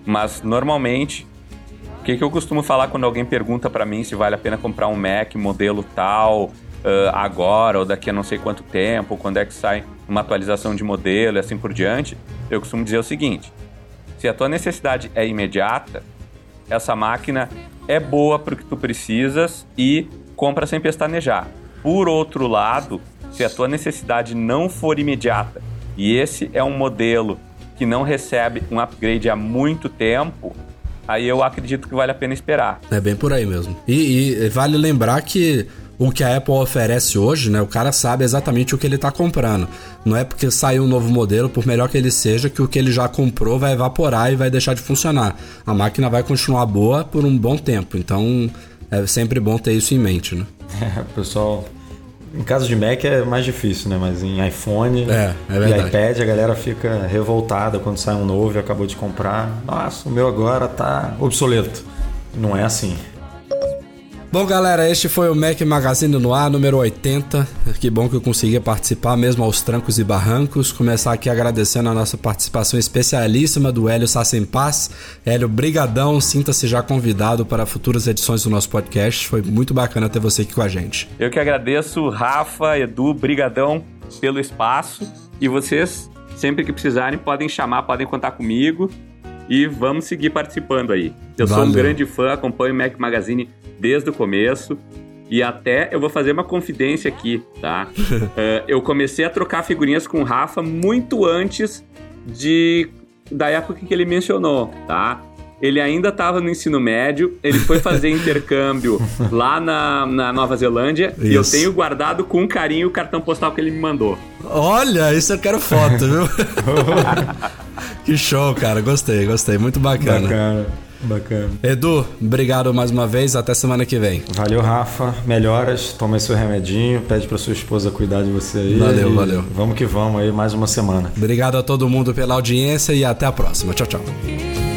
Mas, normalmente, que, que eu costumo falar quando alguém pergunta para mim se vale a pena comprar um Mac modelo tal uh, agora ou daqui a não sei quanto tempo, quando é que sai uma atualização de modelo e assim por diante? Eu costumo dizer o seguinte: se a tua necessidade é imediata, essa máquina é boa para o que tu precisas e compra sem pestanejar. Por outro lado, se a tua necessidade não for imediata e esse é um modelo que não recebe um upgrade há muito tempo, aí eu acredito que vale a pena esperar. É bem por aí mesmo. E, e vale lembrar que o que a Apple oferece hoje, né? O cara sabe exatamente o que ele está comprando. Não é porque saiu um novo modelo, por melhor que ele seja, que o que ele já comprou vai evaporar e vai deixar de funcionar. A máquina vai continuar boa por um bom tempo. Então é sempre bom ter isso em mente, né? É, [laughs] pessoal. Em caso de Mac é mais difícil, né? Mas em iPhone é, é e iPad a galera fica revoltada quando sai um novo e acabou de comprar. Nossa, o meu agora tá obsoleto. Não é assim. Bom, galera, este foi o Mac Magazine no ar, número 80. Que bom que eu consegui participar, mesmo aos trancos e barrancos. Começar aqui agradecendo a nossa participação especialíssima do Hélio Paz. Hélio, brigadão, sinta-se já convidado para futuras edições do nosso podcast. Foi muito bacana ter você aqui com a gente. Eu que agradeço, Rafa, Edu, brigadão pelo espaço. E vocês, sempre que precisarem, podem chamar, podem contar comigo. E vamos seguir participando aí. Eu Valeu. sou um grande fã, acompanho o Mac Magazine desde o começo. E até eu vou fazer uma confidência aqui, tá? uh, [laughs] eu comecei a trocar figurinhas com o Rafa muito antes de da época que ele mencionou, tá? Ele ainda estava no ensino médio, ele foi fazer [laughs] intercâmbio lá na, na Nova Zelândia isso. e eu tenho guardado com carinho o cartão postal que ele me mandou. Olha, isso eu quero foto, viu? [laughs] que show, cara. Gostei, gostei. Muito bacana. Bacana. Bacana. Edu, obrigado mais uma vez. Até semana que vem. Valeu, Rafa. Melhoras. Toma seu remedinho. Pede pra sua esposa cuidar de você aí. Valeu, valeu. Vamos que vamos aí, mais uma semana. Obrigado a todo mundo pela audiência e até a próxima. Tchau, tchau.